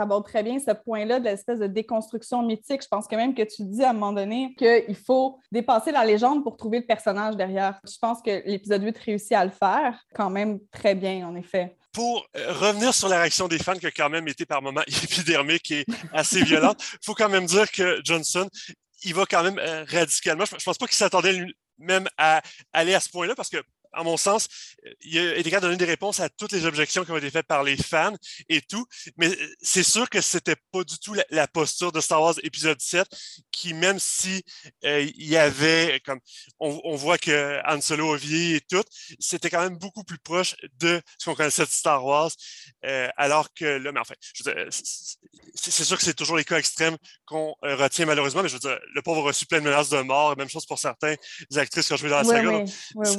aborde très bien ce point-là de l'espèce de déconstruction mythique. Je pense que même que tu dis à un moment donné qu'il faut dépasser la légende pour trouver le personnage derrière. Je pense que l'épisode 8 réussit à le faire quand même très bien, en effet pour euh, revenir sur la réaction des fans qui a quand même été par moments épidermique et assez violente, il faut quand même dire que Johnson, il va quand même euh, radicalement. Je, ne pense pas qu'il s'attendait même à aller à ce point-là parce que à mon sens, il a été capable de donner des réponses à toutes les objections qui ont été faites par les fans et tout. Mais euh, c'est sûr que c'était pas du tout la, posture de Star Wars épisode 7, qui même si euh, il y avait comme on, voit que Han Solo vieilli et tout, c'était quand même beaucoup plus proche de ce qu'on connaissait de Star Wars. Euh, alors que là, mais enfin, c'est sûr que c'est toujours les cas extrêmes qu'on retient malheureusement, mais je veux dire, le pauvre a reçu plein de menaces de mort, même chose pour certains actrices qui ont joué dans la saga.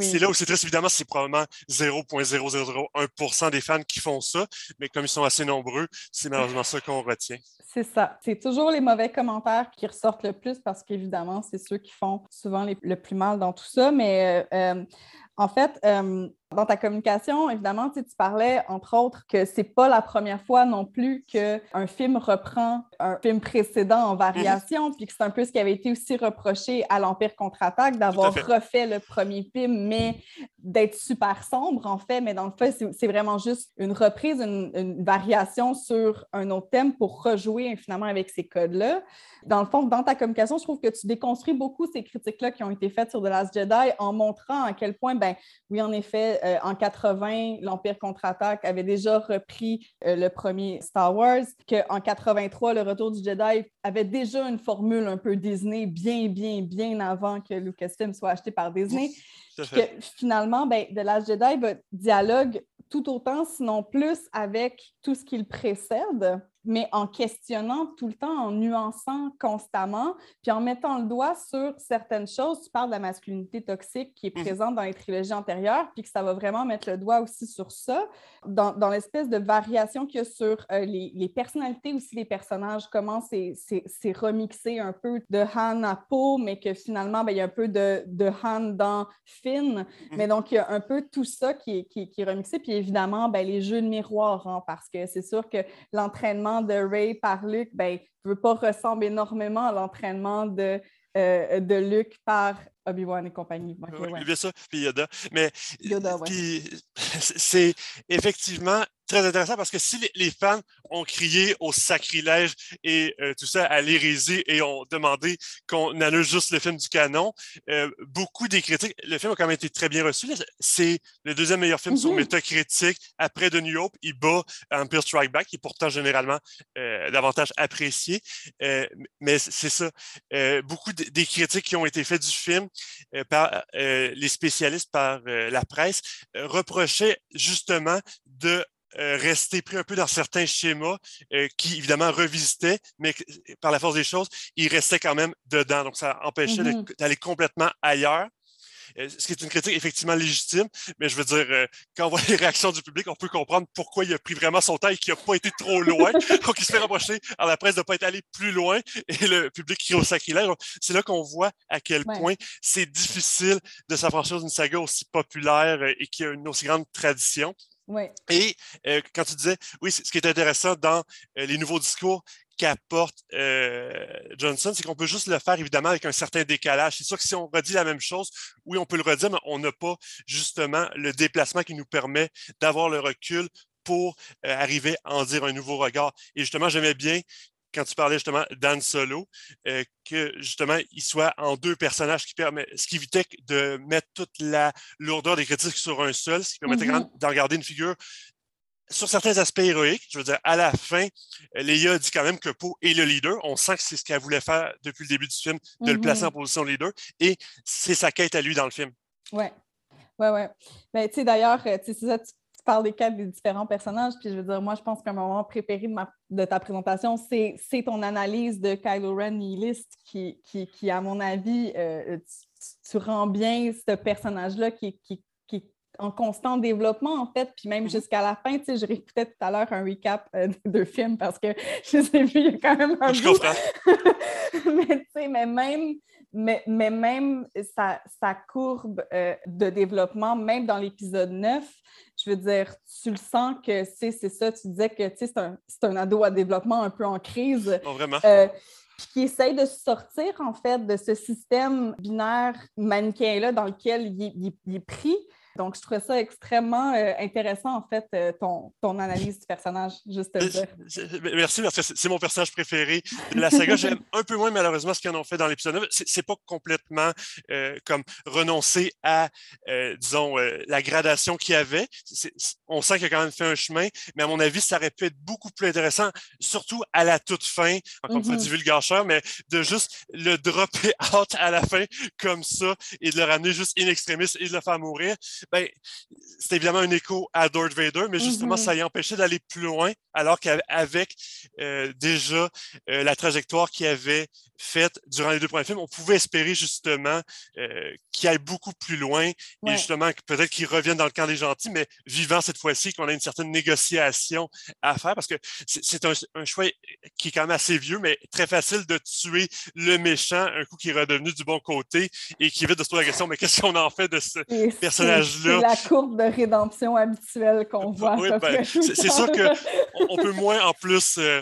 c'est là où c'est très évidemment, c'est probablement 0,0001% des fans qui font ça, mais comme ils sont assez nombreux, c'est malheureusement ça qu'on retient. C'est ça. C'est toujours les mauvais commentaires qui ressortent le plus parce qu'évidemment, c'est ceux qui font souvent le plus mal dans tout ça. Mais euh, euh, en fait, euh, dans ta communication, évidemment, tu, parlais, entre autres, que c'est pas la première fois non plus qu'un film reprend un film précédent en variation, mhm. puis que c'est un peu ce qui avait été aussi reproché à l'Empire contre-attaque, d'avoir refait le premier film, mais d'être super sombre, en fait. Mais dans le fait, c'est vraiment juste une reprise, une, variation sur un autre thème pour rejouer finalement avec ces codes-là. Dans le fond, dans ta communication, je trouve que tu déconstruis beaucoup ces critiques-là qui ont été faites sur The Last Jedi en montrant à quel point, ben oui, en effet, euh, en 80, l'Empire contre-attaque avait déjà repris euh, le premier Star Wars, qu'en 83, le Retour du Jedi avait déjà une formule un peu Disney bien, bien, bien avant que Lucasfilm soit acheté par Disney. Que finalement, ben, The Last Jedi dialogue tout autant, sinon plus, avec tout ce qui le précède mais en questionnant tout le temps, en nuançant constamment, puis en mettant le doigt sur certaines choses. Tu parles de la masculinité toxique qui est mhm. présente dans les trilogies antérieures, puis que ça va vraiment mettre le doigt aussi sur ça, dans, dans l'espèce de variation qu'il y a sur euh, les, les, personnalités aussi des personnages, comment c'est remixé un peu de Han à Poe, mais que finalement, ben, il y a un peu de, de Han dans Finn. Mhm. Mais donc, il y a un peu tout ça qui est, qui, qui est remixé. Puis évidemment, ben, les jeux de miroir, hein, parce que c'est sûr que l'entraînement de Ray par Luke, ben, ne veut pas ressembler énormément à l'entraînement de, euh, de Luke par Obi-Wan et compagnie. Okay, ouais. ça, puis Yoda. Mais c'est effectivement très intéressant parce que si les, fans ont crié au sacrilège et euh, tout ça à l'hérésie et ont demandé qu'on annule juste le film du canon, euh, beaucoup des critiques, le film a quand même été très bien reçu. C'est le deuxième meilleur film sur mm-hmm. Metacritic après The New Hope. Il bat Empire Strike Back, qui est pourtant généralement euh, davantage apprécié. mais c'est ça. beaucoup des critiques qui ont été faites du film par les spécialistes, par la presse, reprochaient justement de euh, rester pris un peu dans certains schémas euh, qui, évidemment, revisitaient, mais par la force des choses, ils restaient quand même dedans. Donc, ça empêchait mm-hmm. d'aller complètement ailleurs. Euh, ce qui est une critique effectivement légitime, mais je veux dire, quand on voit les réactions du public, on peut comprendre pourquoi il a pris vraiment son temps et qu'il n'a pas été trop loin. Donc, il se fait reprocher à la presse de ne pas être allé plus loin et le public crie au sacrilège. C'est là qu'on voit à quel point c'est difficile de s'affranchir d'une saga aussi populaire et qui a une aussi grande tradition. Et euh, quand tu disais, oui, ce qui est intéressant dans euh, les nouveaux discours qu'apporte euh, Johnson, c'est qu'on peut juste le faire évidemment avec un certain décalage. C'est sûr que si on redit la même chose, oui, on peut le redire, mais on n'a pas justement le déplacement qui nous permet d'avoir le recul pour arriver à en dire un nouveau regard. Et justement, j'aimais bien quand tu parlais justement d'Anne Solo, euh, que justement, il soit en deux personnages, qui permet, ce qui évitait de mettre toute la lourdeur des critiques sur un seul, ce qui permettait mm-hmm. d'en garder une figure sur certains aspects héroïques. Je veux dire, à la fin, Léa dit quand même que Poe est le leader. On sent que c'est ce qu'elle voulait faire depuis le début du film, de le placer mm-hmm. en position leader. Et c'est sa quête à lui dans le film. Oui. Oui, oui. Mais tu sais, d'ailleurs, euh, c'est ça, tu parles des quatre des différents personnages, puis je veux dire, moi, je pense qu'un moment préféré de, ma, de ta présentation, c'est ton analyse de Kylo Ren nihiliste qui, qui, qui à mon avis, euh, tu, rends bien ce personnage-là qui, qui, qui est en constant développement, en fait, puis même mm-hmm. jusqu'à la fin, tu sais, je réécoutais tout à l'heure un recap euh, de films parce que je ai vus il y a quand même un je bout. mais tu sais, mais même mais, mais même sa, sa courbe euh, de développement, même dans l'épisode 9, je veux dire, tu le sens que c'est ça, tu disais que c'est un, un, ado à développement un peu en crise. Oh, vraiment? Euh, qui essaye de sortir, en fait, de ce système binaire manichéen-là dans lequel il, il est pris. Donc, je trouvais ça extrêmement euh, intéressant, en fait, euh, ton, ton, analyse du personnage, juste dire. Merci, parce que c'est mon personnage préféré de la saga. J'aime un peu moins, malheureusement, ce qu'ils en ont fait dans l'épisode 9. C'est pas complètement euh, comme renoncer à, disons, la gradation qu'il y avait. on sent qu'il a quand même fait un chemin, mais à mon avis, ça aurait pu être beaucoup plus intéressant, surtout à la toute fin, encore une fois, mm-hmm. mais de juste le dropper out à la fin comme ça et de le ramener juste in extremis et de le faire mourir ben, c'est évidemment un écho à Darth Vader, mais justement, mm-hmm. ça y empêchait d'aller plus loin, alors qu'avec euh, déjà euh, la trajectoire qu'il avait faite durant les deux premiers films, on pouvait espérer justement euh, qu'il aille beaucoup plus loin et justement peut-être qu'il revienne dans le camp des gentils, mais vivant cette fois-ci, qu'on a une certaine négociation à faire, parce que c'est un, un, choix qui est quand même assez vieux, mais très facile de tuer le méchant un coup qui est redevenu du bon côté et qui évite de se poser la question, mais qu'est-ce qu'on en fait de ce personnage c'est la courbe de rédemption habituelle qu'on voit. Oui, ben, c'est sûr qu'on on peut moins en plus euh,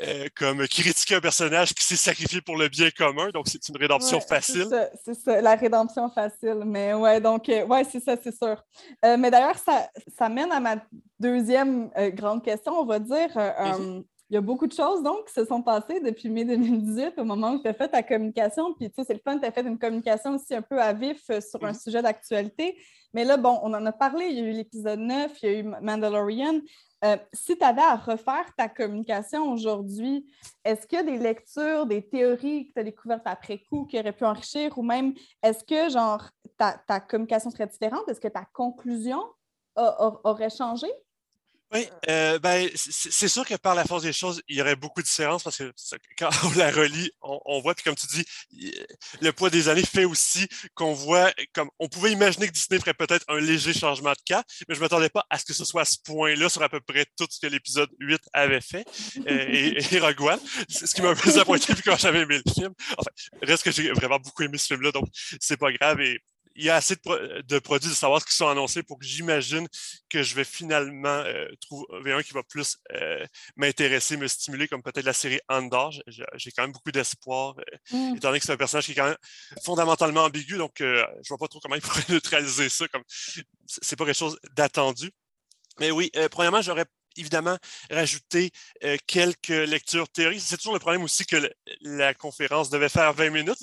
euh, comme critiquer un personnage qui s'est sacrifié pour le bien commun, donc c'est une rédemption facile. C'est ça, la rédemption facile. Mais ouais, donc euh, ouais, c'est ça, c'est sûr. mais d'ailleurs, ça, ça mène à ma deuxième grande question, on va dire. Mm-hmm. Il y a beaucoup de choses donc qui se sont passées depuis mai 2018 au moment où tu as fait ta communication. Puis tu sais, c'est le fun, tu as fait une communication aussi un peu à vif sur un mm-hmm. sujet d'actualité. Mais là, bon, on en a parlé, il y a eu l'épisode 9, il y a eu Mandalorian. Euh, si tu avais à refaire ta communication aujourd'hui, est-ce qu'il y a des lectures, des théories que tu as découvertes après coup qui auraient pu enrichir? Ou même est-ce que, genre, ta, ta communication serait différente? Est-ce que ta conclusion aurait changé? Oui, euh, ben, c'est sûr que par la force des choses, il y aurait beaucoup de différences parce que quand on la relit, on, voit, puis comme tu dis, le poids des années fait aussi qu'on voit, comme on pouvait imaginer que Disney ferait peut-être un léger changement de cas, mais je ne m'attendais pas à ce que ce soit à ce point-là sur à peu près tout ce que l'épisode 8 avait fait, euh, et, et Rogue One, ce qui m'a un peu disappointé quand j'avais aimé le film. Enfin, reste que j'ai vraiment beaucoup aimé ce film-là, donc c'est pas grave, et il y a assez de, produits de savoir ce qui sont annoncés pour que j'imagine que je vais finalement euh, trouver un qui va plus euh, m'intéresser, me stimuler, comme peut-être la série Andor. J'ai quand même beaucoup d'espoir, euh, mmh. étant donné que c'est un personnage qui est quand même fondamentalement ambigu, donc je vois pas trop comment il pourrait neutraliser ça. Comme c'est pas quelque chose d'attendu. Mais oui, premièrement, j'aurais évidemment rajouter euh, quelques lectures théoriques. C'est toujours le problème aussi que la conférence devait faire 20 minutes.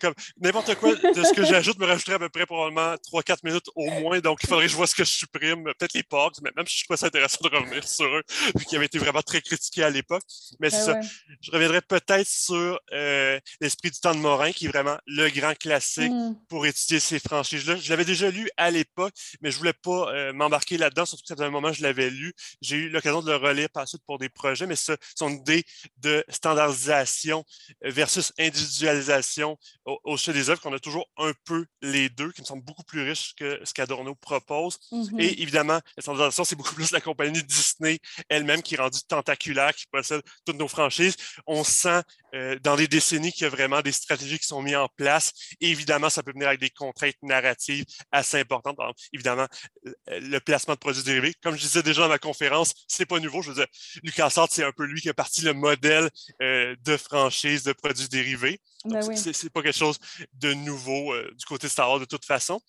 Comme n'importe quoi de ce que j'ajoute me rajouterait à peu près probablement 3-4 minutes au moins. Donc, il faudrait que je vois ce que je supprime. Peut-être les pogs, mais même si je trouve ça intéressant de revenir sur eux, vu qu'ils avaient été vraiment très critiqués à l'époque. Mais c'est ben ça. Je reviendrai peut-être sur euh, L'Esprit du temps de Morin, qui est vraiment le grand classique mmh. pour étudier ces franchises-là. Je l'avais déjà lu à l'époque, mais je voulais pas euh, m'embarquer là-dedans, surtout que c'était un moment je l'avais lu. J'ai eu l'occasion de le relire par la suite pour des projets, mais c'est son idée de standardisation versus individualisation au, au des œuvres, qu'on a toujours un peu les deux, qui me semblent beaucoup plus riches que ce qu'Adorno propose. Mm-hmm. Et évidemment, la standardisation, c'est beaucoup plus la compagnie Disney elle-même qui est rendue tentaculaire, qui possède toutes nos franchises. On sent euh, dans les décennies qu'il y a vraiment des stratégies qui sont mises en place. évidemment, ça peut venir avec des contraintes narratives assez importantes. évidemment, le placement de produits dérivés. Comme je disais déjà dans ma conférence, c'est pas nouveau. Je veux dire, Lucas Hart, c'est un peu lui qui a parti le modèle euh, de franchise de produits dérivés. Ben c'est pas quelque chose de nouveau euh, du côté Star Wars de toute façon.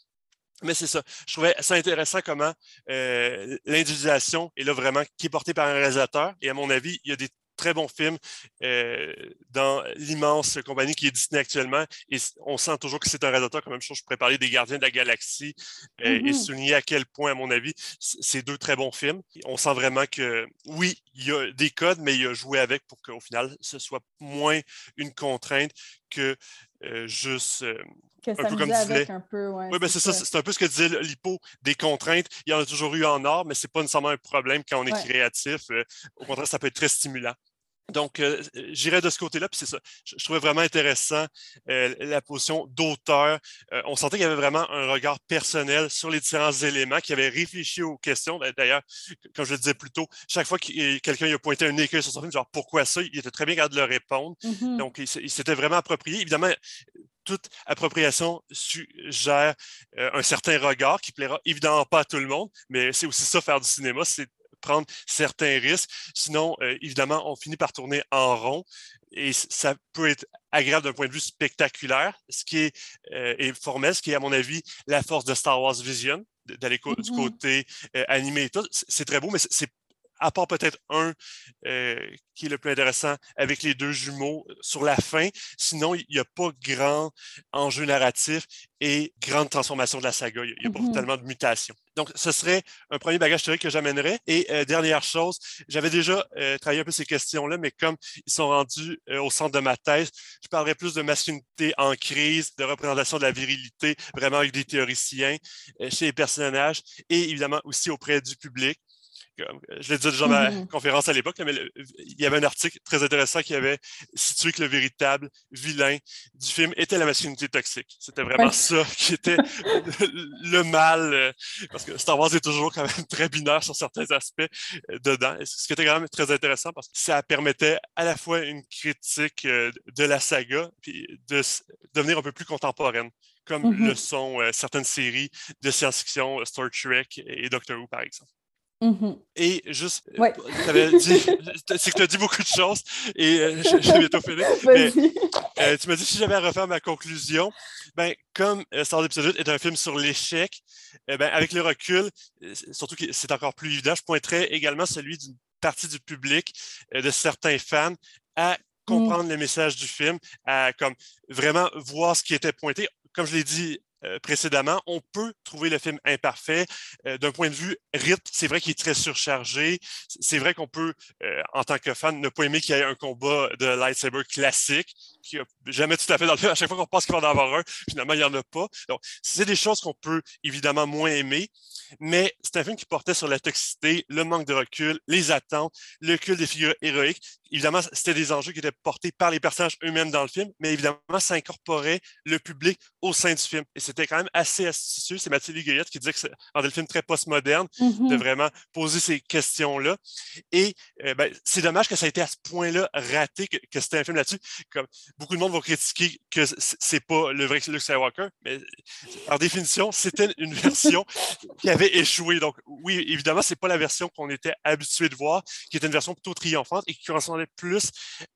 Mais c'est ça. Je trouvais ça intéressant comment euh, l'individualisation est là vraiment qui est portée par un réalisateur. Et à mon avis, il y a des très bon film euh, dans l'immense compagnie qui est Disney actuellement. Et on sent toujours que c'est un réalisateur, comme même chose, je pourrais parler des Gardiens de la Galaxie euh, et mm-hmm. souligner à quel point, à mon avis, c'est deux très bons films. On sent vraiment que, oui, il y a des codes, mais il a joué avec pour qu'au final, ce soit moins une contrainte que euh, juste que un peu comme avec un peu. Ouais, oui, ben c'est ça. C'est un peu ce que disait Lipo, des contraintes. Il y en a toujours eu en art, mais c'est pas nécessairement un problème quand on est créatif. Euh, au contraire, ça peut être très stimulant. Donc, euh, j'irais de ce côté-là, puis c'est ça. Je, trouvais vraiment intéressant euh, la position d'auteur. Euh, on sentait qu'il y avait vraiment un regard personnel sur les différents éléments, qu'il avait réfléchi aux questions. D'ailleurs, comme je le disais plus tôt, chaque fois que quelqu'un a pointé un écueil sur son film, genre pourquoi ça, il était très bien capable de le répondre. Mm-hmm. Donc, il, s'était vraiment approprié. Évidemment, toute appropriation suggère un certain regard qui plaira évidemment pas à tout le monde, mais c'est aussi ça faire du cinéma, c'est prendre certains risques. Sinon, euh, évidemment, on finit par tourner en rond et ça peut être agréable d'un point de vue spectaculaire, ce qui est euh, formel, ce qui est, à mon avis, la force de Star Wars Vision, d'aller du mm-hmm. côté euh, animé et tout. C'est très beau, mais c'est à part peut-être un qui est le plus intéressant avec les deux jumeaux sur la fin. Sinon, il n'y a pas grand enjeu narratif et grande transformation de la saga. Il n'y a, pas mm-hmm. tellement de mutations. Donc, ce serait un premier bagage théorique que j'amènerais. Et euh, dernière chose, j'avais déjà euh, travaillé un peu ces questions-là, mais comme ils sont rendus euh, au centre de ma thèse, je parlerai plus de masculinité en crise, de représentation de la virilité, vraiment avec des théoriciens chez les personnages et évidemment aussi auprès du public je l'ai dit déjà dans ma mm-hmm. conférence à l'époque, mais il y avait un article très intéressant qui avait situé que le véritable vilain du film était la masculinité toxique. C'était vraiment ça qui était le, mal, euh, parce que Star Wars est toujours quand même très binaire sur certains aspects euh, dedans, ce qui était quand même très intéressant parce que ça permettait à la fois une critique euh, de la saga, puis de devenir un peu plus contemporaine comme mm-hmm. le sont certaines séries de science-fiction, Star Trek et Doctor Who, par exemple. Mm-hmm. Et juste, euh, c'est que tu as dit beaucoup de choses et euh, je, vais bientôt finir. mais, euh, tu m'as dit si j'avais à refaire ma conclusion, ben, comme Star Wars épisode 8 est un film sur l'échec, ben, avec le recul, surtout que c'est encore plus évident, je pointerais également celui d'une partie du public, de certains fans, à comprendre mm. le message du film, à comme vraiment voir ce qui était pointé. Comme je l'ai dit euh, précédemment, on peut trouver le film imparfait. Euh, d'un point de vue rythme, c'est vrai qu'il est très surchargé. C'est vrai qu'on peut, euh, en tant que fan, ne pas aimer qu'il y ait un combat de lightsaber classique, qui n'a jamais tout à fait dans le film. À chaque fois qu'on pense qu'il va en avoir un, finalement, il n'y en a pas. Donc, c'est des choses qu'on peut évidemment moins aimer, mais c'est un film qui portait sur la toxicité, le manque de recul, les attentes, le culte des figures héroïques. Évidemment, c'était des enjeux qui étaient portés par les personnages eux-mêmes dans le film, mais évidemment, ça incorporait le public au sein du film. Et c'était quand même assez astucieux. C'est Mathilde Guayette qui disait que c'est un film très postmoderne, de mm-hmm. vraiment poser ces questions-là. Et euh, ben, c'est dommage que ça ait été à ce point-là raté, que, que c'était un film là-dessus. Comme beaucoup de monde vont critiquer que c'est pas le vrai Luke Skywalker, mais par définition, c'était une version qui avait échoué. Donc, oui, évidemment, c'est pas la version qu'on était habitué de voir, qui était une version plutôt triomphante et qui correspondait plus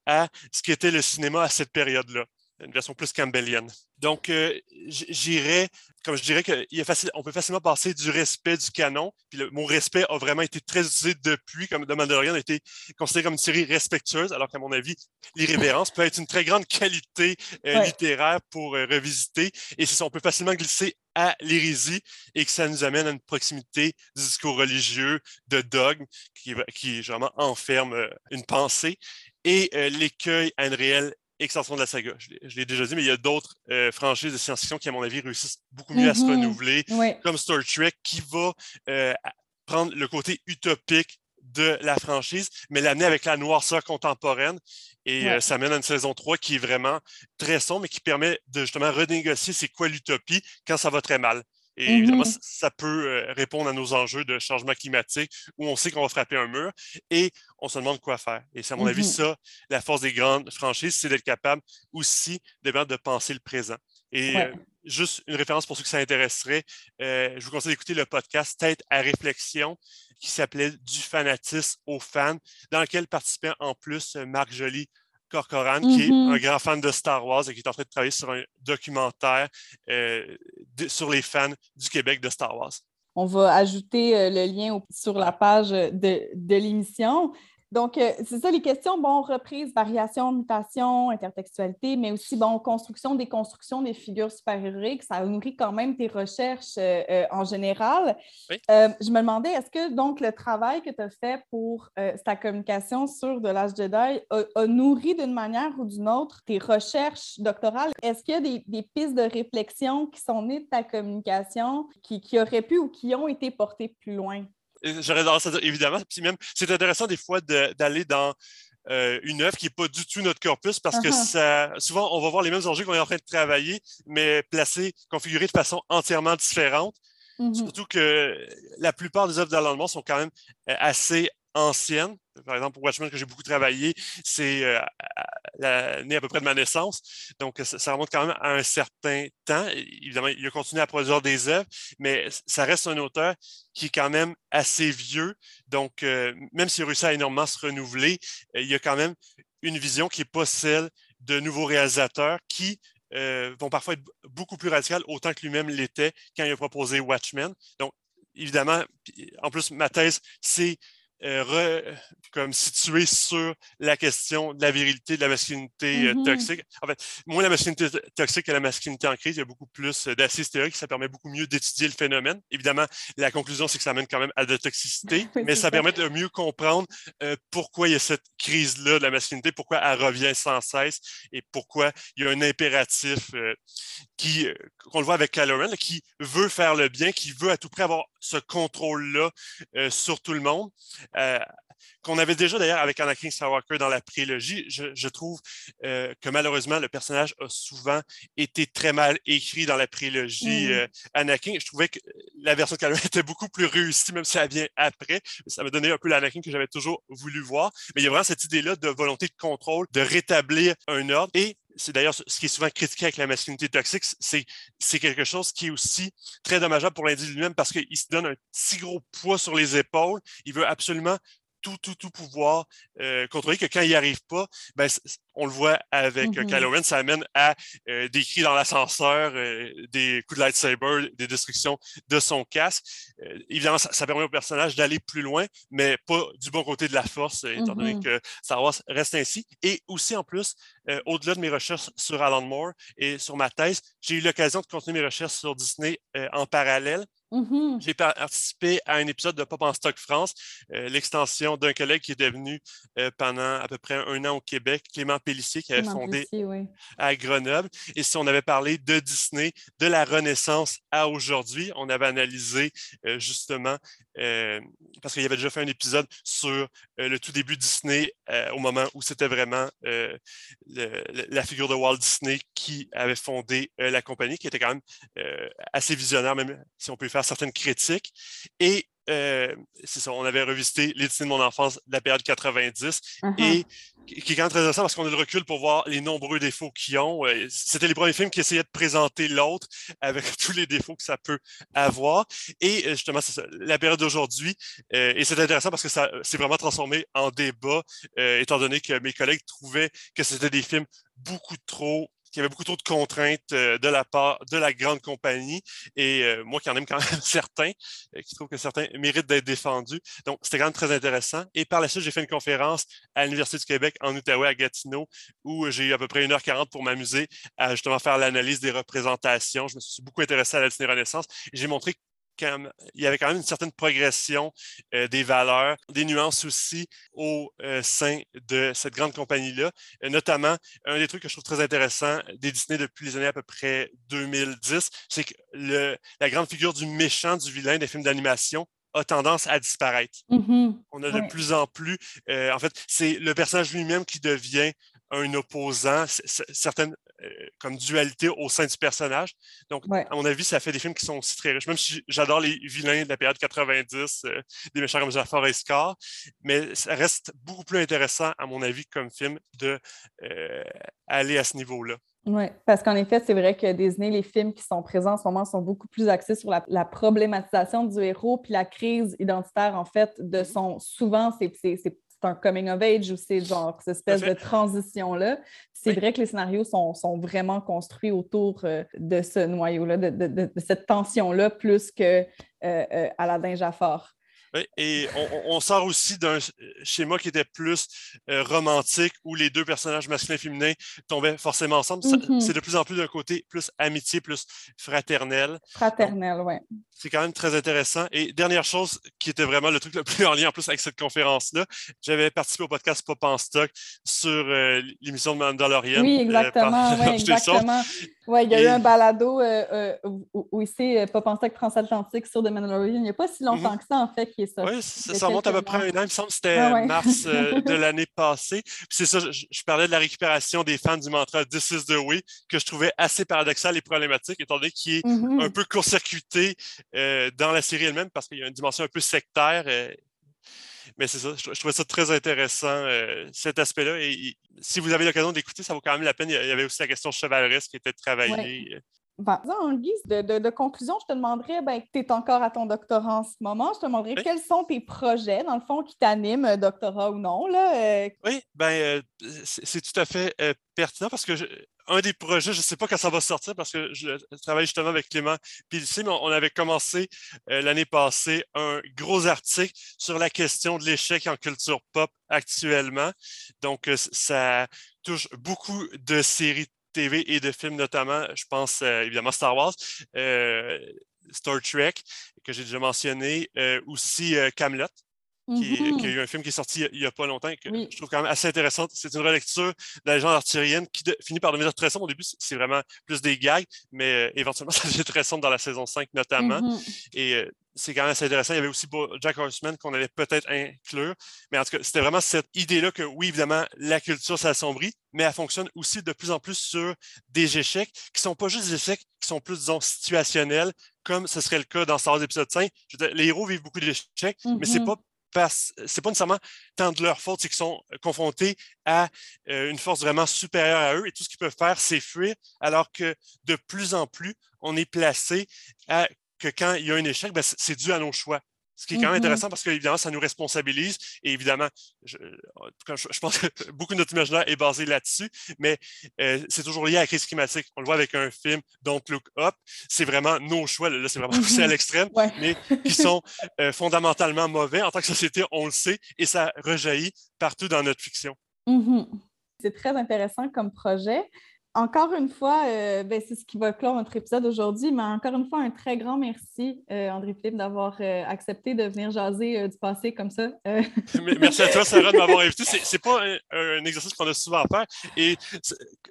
à ce qu'était le cinéma à cette période-là une version plus campbellienne. Donc, euh, j'irais, comme je dirais qu'on peut facilement passer du respect du canon, puis le mot respect a vraiment été très utilisé depuis, comme The Mandalorian a été considéré comme une série respectueuse, alors qu'à mon avis, l'irrévérence peut être une très grande qualité euh, littéraire pour euh, revisiter, et c'est ça, on peut facilement glisser à l'hérésie et que ça nous amène à une proximité du discours religieux, de dogme, qui, qui vraiment enferme une pensée, et l'écueil à une réelle extension de la saga. Je l'ai déjà dit, mais il y a d'autres euh, franchises de science-fiction qui, à mon avis, réussissent beaucoup mieux à se mm-hmm. renouveler, comme Star Trek, qui va euh, prendre le côté utopique de la franchise, mais l'amener avec la noirceur contemporaine. Et euh, ça mène à une saison 3 qui est vraiment très sombre, mais qui permet de justement renégocier c'est quoi l'utopie quand ça va très mal. Et mmh évidemment, ça peut euh, répondre à nos enjeux de changement climatique où on sait qu'on va frapper un mur et on se demande quoi faire. Et c'est à mon avis mmh ça, la force des grandes franchises, c'est d'être capable aussi de, de penser le présent. Et euh, juste une référence pour ceux que ça intéresserait, euh, je vous conseille d'écouter le podcast Tête à réflexion qui s'appelait Du fanatisme aux fans, dans lequel participait en plus Marc Joly Corcoran, qui est mm-hmm. un grand fan de Star Wars et qui est en train de travailler sur un documentaire euh, sur les fans du Québec de Star Wars. On va ajouter euh, le lien sur la page de, l'émission. Donc, euh, c'est ça les questions, bon, reprise, variation, mutation, intertextualité, mais aussi, bon, construction, déconstruction des figures super-héroïques, ça nourrit quand même tes recherches euh, euh, en général. je me demandais, est-ce que, donc, le travail que tu as fait pour ta communication sur The Last Jedi a, nourri d'une manière ou d'une autre tes recherches doctorales? Est-ce qu'il y a des, pistes de réflexion qui sont nées de ta communication qui, qui auraient pu ou qui ont été portées plus loin? J'aurais tendance à dire évidemment. Puis même, c'est intéressant des fois d'aller dans euh, une œuvre qui n'est pas du tout notre corpus parce que uh-huh. ça, souvent, on va voir les mêmes enjeux qu'on est en train de travailler, mais placés, configurés de façon entièrement différente. Mm-hmm. Surtout que la plupart des œuvres d'Alan sont quand même euh, assez anciennes. Par exemple, pour Watchmen, que j'ai beaucoup travaillé, c'est euh, l'année à peu près de ma naissance. Donc, ça, remonte quand même à un certain temps. Évidemment, il a continué à produire des œuvres, mais ça reste un auteur qui est quand même assez vieux. Donc, euh, même s'il a réussi à énormément se renouveler, euh, il y a quand même une vision qui n'est pas celle de nouveaux réalisateurs qui vont parfois être beaucoup plus radicales, autant que lui-même l'était quand il a proposé Watchmen. Donc, évidemment, en plus, ma thèse, c'est euh, comme situé sur la question de la virilité de la masculinité euh, mm-hmm. toxique. En fait, moins la masculinité toxique que la masculinité en crise, il y a beaucoup plus euh, d'assises théoriques, ça permet beaucoup mieux d'étudier le phénomène. Évidemment, la conclusion, c'est que ça amène quand même à de la toxicité, mais ça, permet de mieux comprendre pourquoi il y a cette crise-là de la masculinité, pourquoi elle revient sans cesse et pourquoi il y a un impératif qui, qu'on le voit avec Caloran, qui veut faire le bien, qui veut à tout prix avoir ce contrôle-là sur tout le monde. Euh, qu'on avait déjà d'ailleurs avec Anakin Skywalker dans la prélogie. Je, trouve euh, que malheureusement, le personnage a souvent été très mal écrit dans la prélogie mm. euh, Anakin. Je trouvais que la version de Kylo était beaucoup plus réussie, même si elle vient après. Ça m'a donné un peu l'Anakin que j'avais toujours voulu voir. Mais il y a vraiment cette idée-là de volonté de contrôle, de rétablir un ordre. Et c'est d'ailleurs ce qui est souvent critiqué avec la masculinité toxique, c'est, quelque chose qui est aussi très dommageable pour l'individu lui-même parce qu'il se donne un si gros poids sur les épaules. Il veut absolument tout, tout, tout pouvoir euh, contrôler, que quand il n'y arrive pas, ben, on le voit avec mm Kylo Ren, ça amène à euh, des cris dans l'ascenseur, euh, des coups de lightsaber, des destructions de son casque. évidemment, ça, permet au personnage d'aller plus loin, mais pas du bon côté de la force, étant donné mm-hmm. que Star Wars reste ainsi. Et aussi, en plus, au-delà de mes recherches sur Alan Moore et sur ma thèse, j'ai eu l'occasion de continuer mes recherches sur Disney en parallèle. Mm-hmm. J'ai participé à un épisode de Pop en Stock France, l'extension d'un collègue qui est devenu pendant à peu près un an au Québec, Clément Qui avait fondé à Grenoble. Et si on avait parlé de Disney, de la Renaissance à aujourd'hui, on avait analysé euh, justement, parce qu'il y avait déjà fait un épisode sur le tout début Disney au moment où c'était vraiment la figure de Walt Disney qui avait fondé la compagnie, qui était quand même assez visionnaire, même si on peut faire certaines critiques. Et euh, c'est ça, on avait revisité les de mon enfance de la période 90 uh-huh. et qui est quand même très intéressant parce qu'on a le recul pour voir les nombreux défauts qu'ils ont. Euh, c'était les premiers films qui essayaient de présenter l'autre avec tous les défauts que ça peut avoir. Et euh, justement, c'est ça, la période d'aujourd'hui. et c'est intéressant parce que ça s'est vraiment transformé en débat, étant donné que mes collègues trouvaient que c'était des films beaucoup trop qu'il y avait beaucoup trop de contraintes euh, de la part de la grande compagnie. Et euh, moi qui en aime quand même certains, euh, qui trouve que certains méritent d'être défendus. Donc, c'était quand même très intéressant. Et par la suite, j'ai fait une conférence à l'Université du Québec en Outaouais, à Gatineau, où j'ai eu à peu près 1h40 pour m'amuser à justement faire l'analyse des représentations. Je me suis beaucoup intéressé à la Disney Renaissance. J'ai montré il y avait quand même une certaine progression euh, des valeurs, des nuances aussi au euh, sein de cette grande compagnie-là. Euh, notamment, un des trucs que je trouve très intéressant des Disney depuis les années à peu près 2010, c'est que le, la grande figure du méchant, du vilain des films d'animation a tendance à disparaître. Mm-hmm. On a de plus en plus, en fait, c'est le personnage lui-même qui devient un opposant, certaines comme dualité au sein du personnage. Donc, à mon avis, ça fait des films qui sont aussi très riches. Même si j'adore les vilains de la période 90, euh, des méchants comme Jafar et Scar, mais ça reste beaucoup plus intéressant, à mon avis, comme film, de euh, aller à ce niveau-là. Oui, parce qu'en effet, c'est vrai que Disney, les films qui sont présents en ce moment sont beaucoup plus axés sur la, problématisation du héros, puis la crise identitaire, en fait, de mm-hmm. son. Souvent, c'est un coming of age ou c'est genre cette espèce de transition-là. C'est vrai que les scénarios sont, vraiment construits autour euh, de ce noyau-là, de, cette tension-là, plus que euh, euh, Aladdin Jafar. Oui, et on, sort aussi d'un schéma qui était plus euh, romantique où les deux personnages masculins et féminins tombaient forcément ensemble. Mhm. C'est de plus en plus d'un côté plus amitié, plus fraternel. Fraternel, oui. C'est quand même très intéressant. Et dernière chose qui était vraiment le truc le plus en lien en plus avec cette conférence-là, j'avais participé au podcast Pop en stock sur euh, l'émission de Mandalorian. Oui, exactement. oui, exactement. Oui, il y a eu un balado euh, où, c'est Pop en stock transatlantique sur The Mandalorian. Il n'y a pas si longtemps mhm. que ça, en fait, qui est sorti. Oui, ça, remonte à peu près un an. Il me semble que c'était ah mars euh, de l'année passée. c'est ça, je, parlais de la récupération des fans du mantra This is the way, que je trouvais assez paradoxal et problématique, étant donné qu'il est mm-hmm. un peu court-circuité euh, dans la série elle-même parce qu'il y a une dimension un peu sectaire. Euh, mais c'est ça, je, trouvais ça très intéressant, cet aspect-là. Et, si vous avez l'occasion d'écouter, ça vaut quand même la peine. Il y avait aussi la question chevaleresque qui était travaillée. Ben, en guise de, conclusion, je te demanderais, ben, tu es encore à ton doctorat en ce moment, je te demanderais quels sont tes projets, dans le fond, qui t'animent, euh, doctorat ou non. Là, euh? Oui, ben, euh, c'est tout à fait pertinent parce que un des projets, je ne sais pas quand ça va sortir parce que je travaille justement avec Clément Pilsy, mais on avait commencé l'année passée un gros article sur la question de l'échec en culture pop actuellement. Donc, ça touche beaucoup de séries TV et de films notamment, je pense euh, évidemment Star Wars, euh, Star Trek, que j'ai déjà mentionné, euh, aussi Camelot. Qui, qui, a mm-hmm. eu un film qui est sorti il n'y a, pas longtemps, que je trouve quand même assez intéressant. C'est une relecture de la légende arthurienne qui finit par devenir très sombre. Au début, c'est vraiment plus des gags, mais éventuellement, ça devient très sombre dans la saison 5 notamment. Mm-hmm. Et c'est quand même assez intéressant. Il y avait aussi Jack Horseman qu'on allait peut-être inclure. Mais en tout cas, c'était vraiment cette idée-là que, oui, évidemment, la culture s'assombrit, mais elle fonctionne aussi de plus en plus sur des échecs qui ne sont pas juste des échecs, qui sont plus, disons, situationnels, comme ce serait le cas dans Star Wars épisode 5. les héros vivent beaucoup d'échecs, mais c'est mm-hmm. pas c'est pas nécessairement tant de leur faute, c'est qu'ils sont confrontés à euh, une force vraiment supérieure à eux et tout ce qu'ils peuvent faire, c'est fuir, alors que de plus en plus, on est placé à que quand il y a un échec, ben, c'est dû à nos choix. Ce qui est quand même mm-hmm. intéressant parce qu'évidemment, ça nous responsabilise. Et évidemment, je, je, pense que beaucoup de notre imaginaire est basé là-dessus, mais euh, c'est toujours lié à la crise climatique. On le voit avec un film, Don't Look Up. C'est vraiment nos choix. Là, c'est vraiment poussé à mm-hmm. l'extrême, mais qui sont euh, fondamentalement mauvais. En tant que société, on le sait et ça rejaillit partout dans notre fiction. Mm-hmm. C'est très intéressant comme projet. Encore une fois, euh, ben, c'est ce qui va clore notre épisode aujourd'hui, mais encore une fois, un très grand merci, euh, André-Philippe, d'avoir euh, accepté de venir jaser du passé comme ça. merci à toi, Sarah, de m'avoir invité. C'est, n'est pas un, exercice qu'on a souvent à faire. Et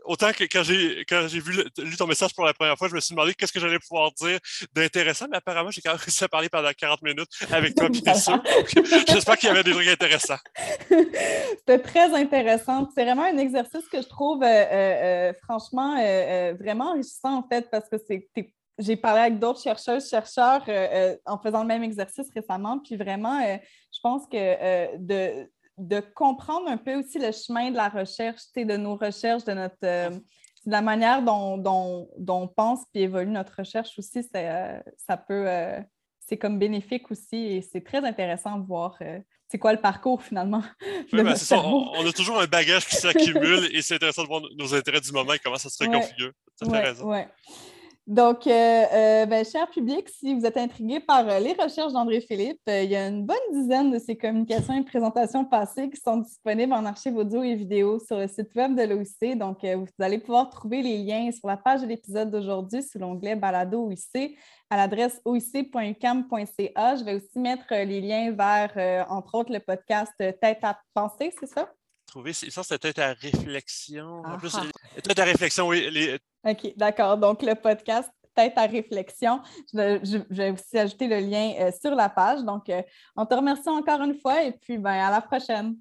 autant que quand j'ai, quand j'ai vu lu ton message pour la première fois, je me suis demandé qu'est-ce que j'allais pouvoir dire d'intéressant, mais apparemment, j'ai quand même réussi à parler pendant 40 minutes avec toi, bien sûr. J'espère qu'il y avait des trucs intéressants. C'était très intéressant. C'est vraiment un exercice que je trouve franchement euh, euh, vraiment enrichissant, en fait, parce que c'est j'ai parlé avec d'autres chercheuses, chercheurs euh, en faisant le même exercice récemment, puis vraiment, je pense que de, de, comprendre un peu aussi le chemin de la recherche, de nos recherches, de notre de la manière dont, dont, on pense puis évolue notre recherche aussi, ça peut c'est comme bénéfique aussi et c'est très intéressant de voir c'est quoi le parcours finalement? Oui, ben, ça, on, a toujours un bagage qui s'accumule et c'est intéressant de voir nos intérêts du moment et comment ça se reconfigure. Tu as raison. Donc, euh, euh, ben, cher public, si vous êtes intrigué par euh, les recherches d'André Philippe, il y a une bonne dizaine de ses communications et présentations passées qui sont disponibles en archives audio et vidéo sur le site web de l'OIC. Donc, vous allez pouvoir trouver les liens sur la page de l'épisode d'aujourd'hui sous l'onglet Balado OIC à l'adresse oic.ucam.ca. Je vais aussi mettre les liens vers, entre autres, le podcast Tête à penser, c'est ça? Trouver, ça, c'était à réflexion. En plus, Tête à réflexion, oui. Les, OK, d'accord. Donc, le podcast Tête à réflexion. Je vais, aussi ajouter le lien euh, sur la page. Donc, euh, on te remercie encore une fois et puis ben, à la prochaine.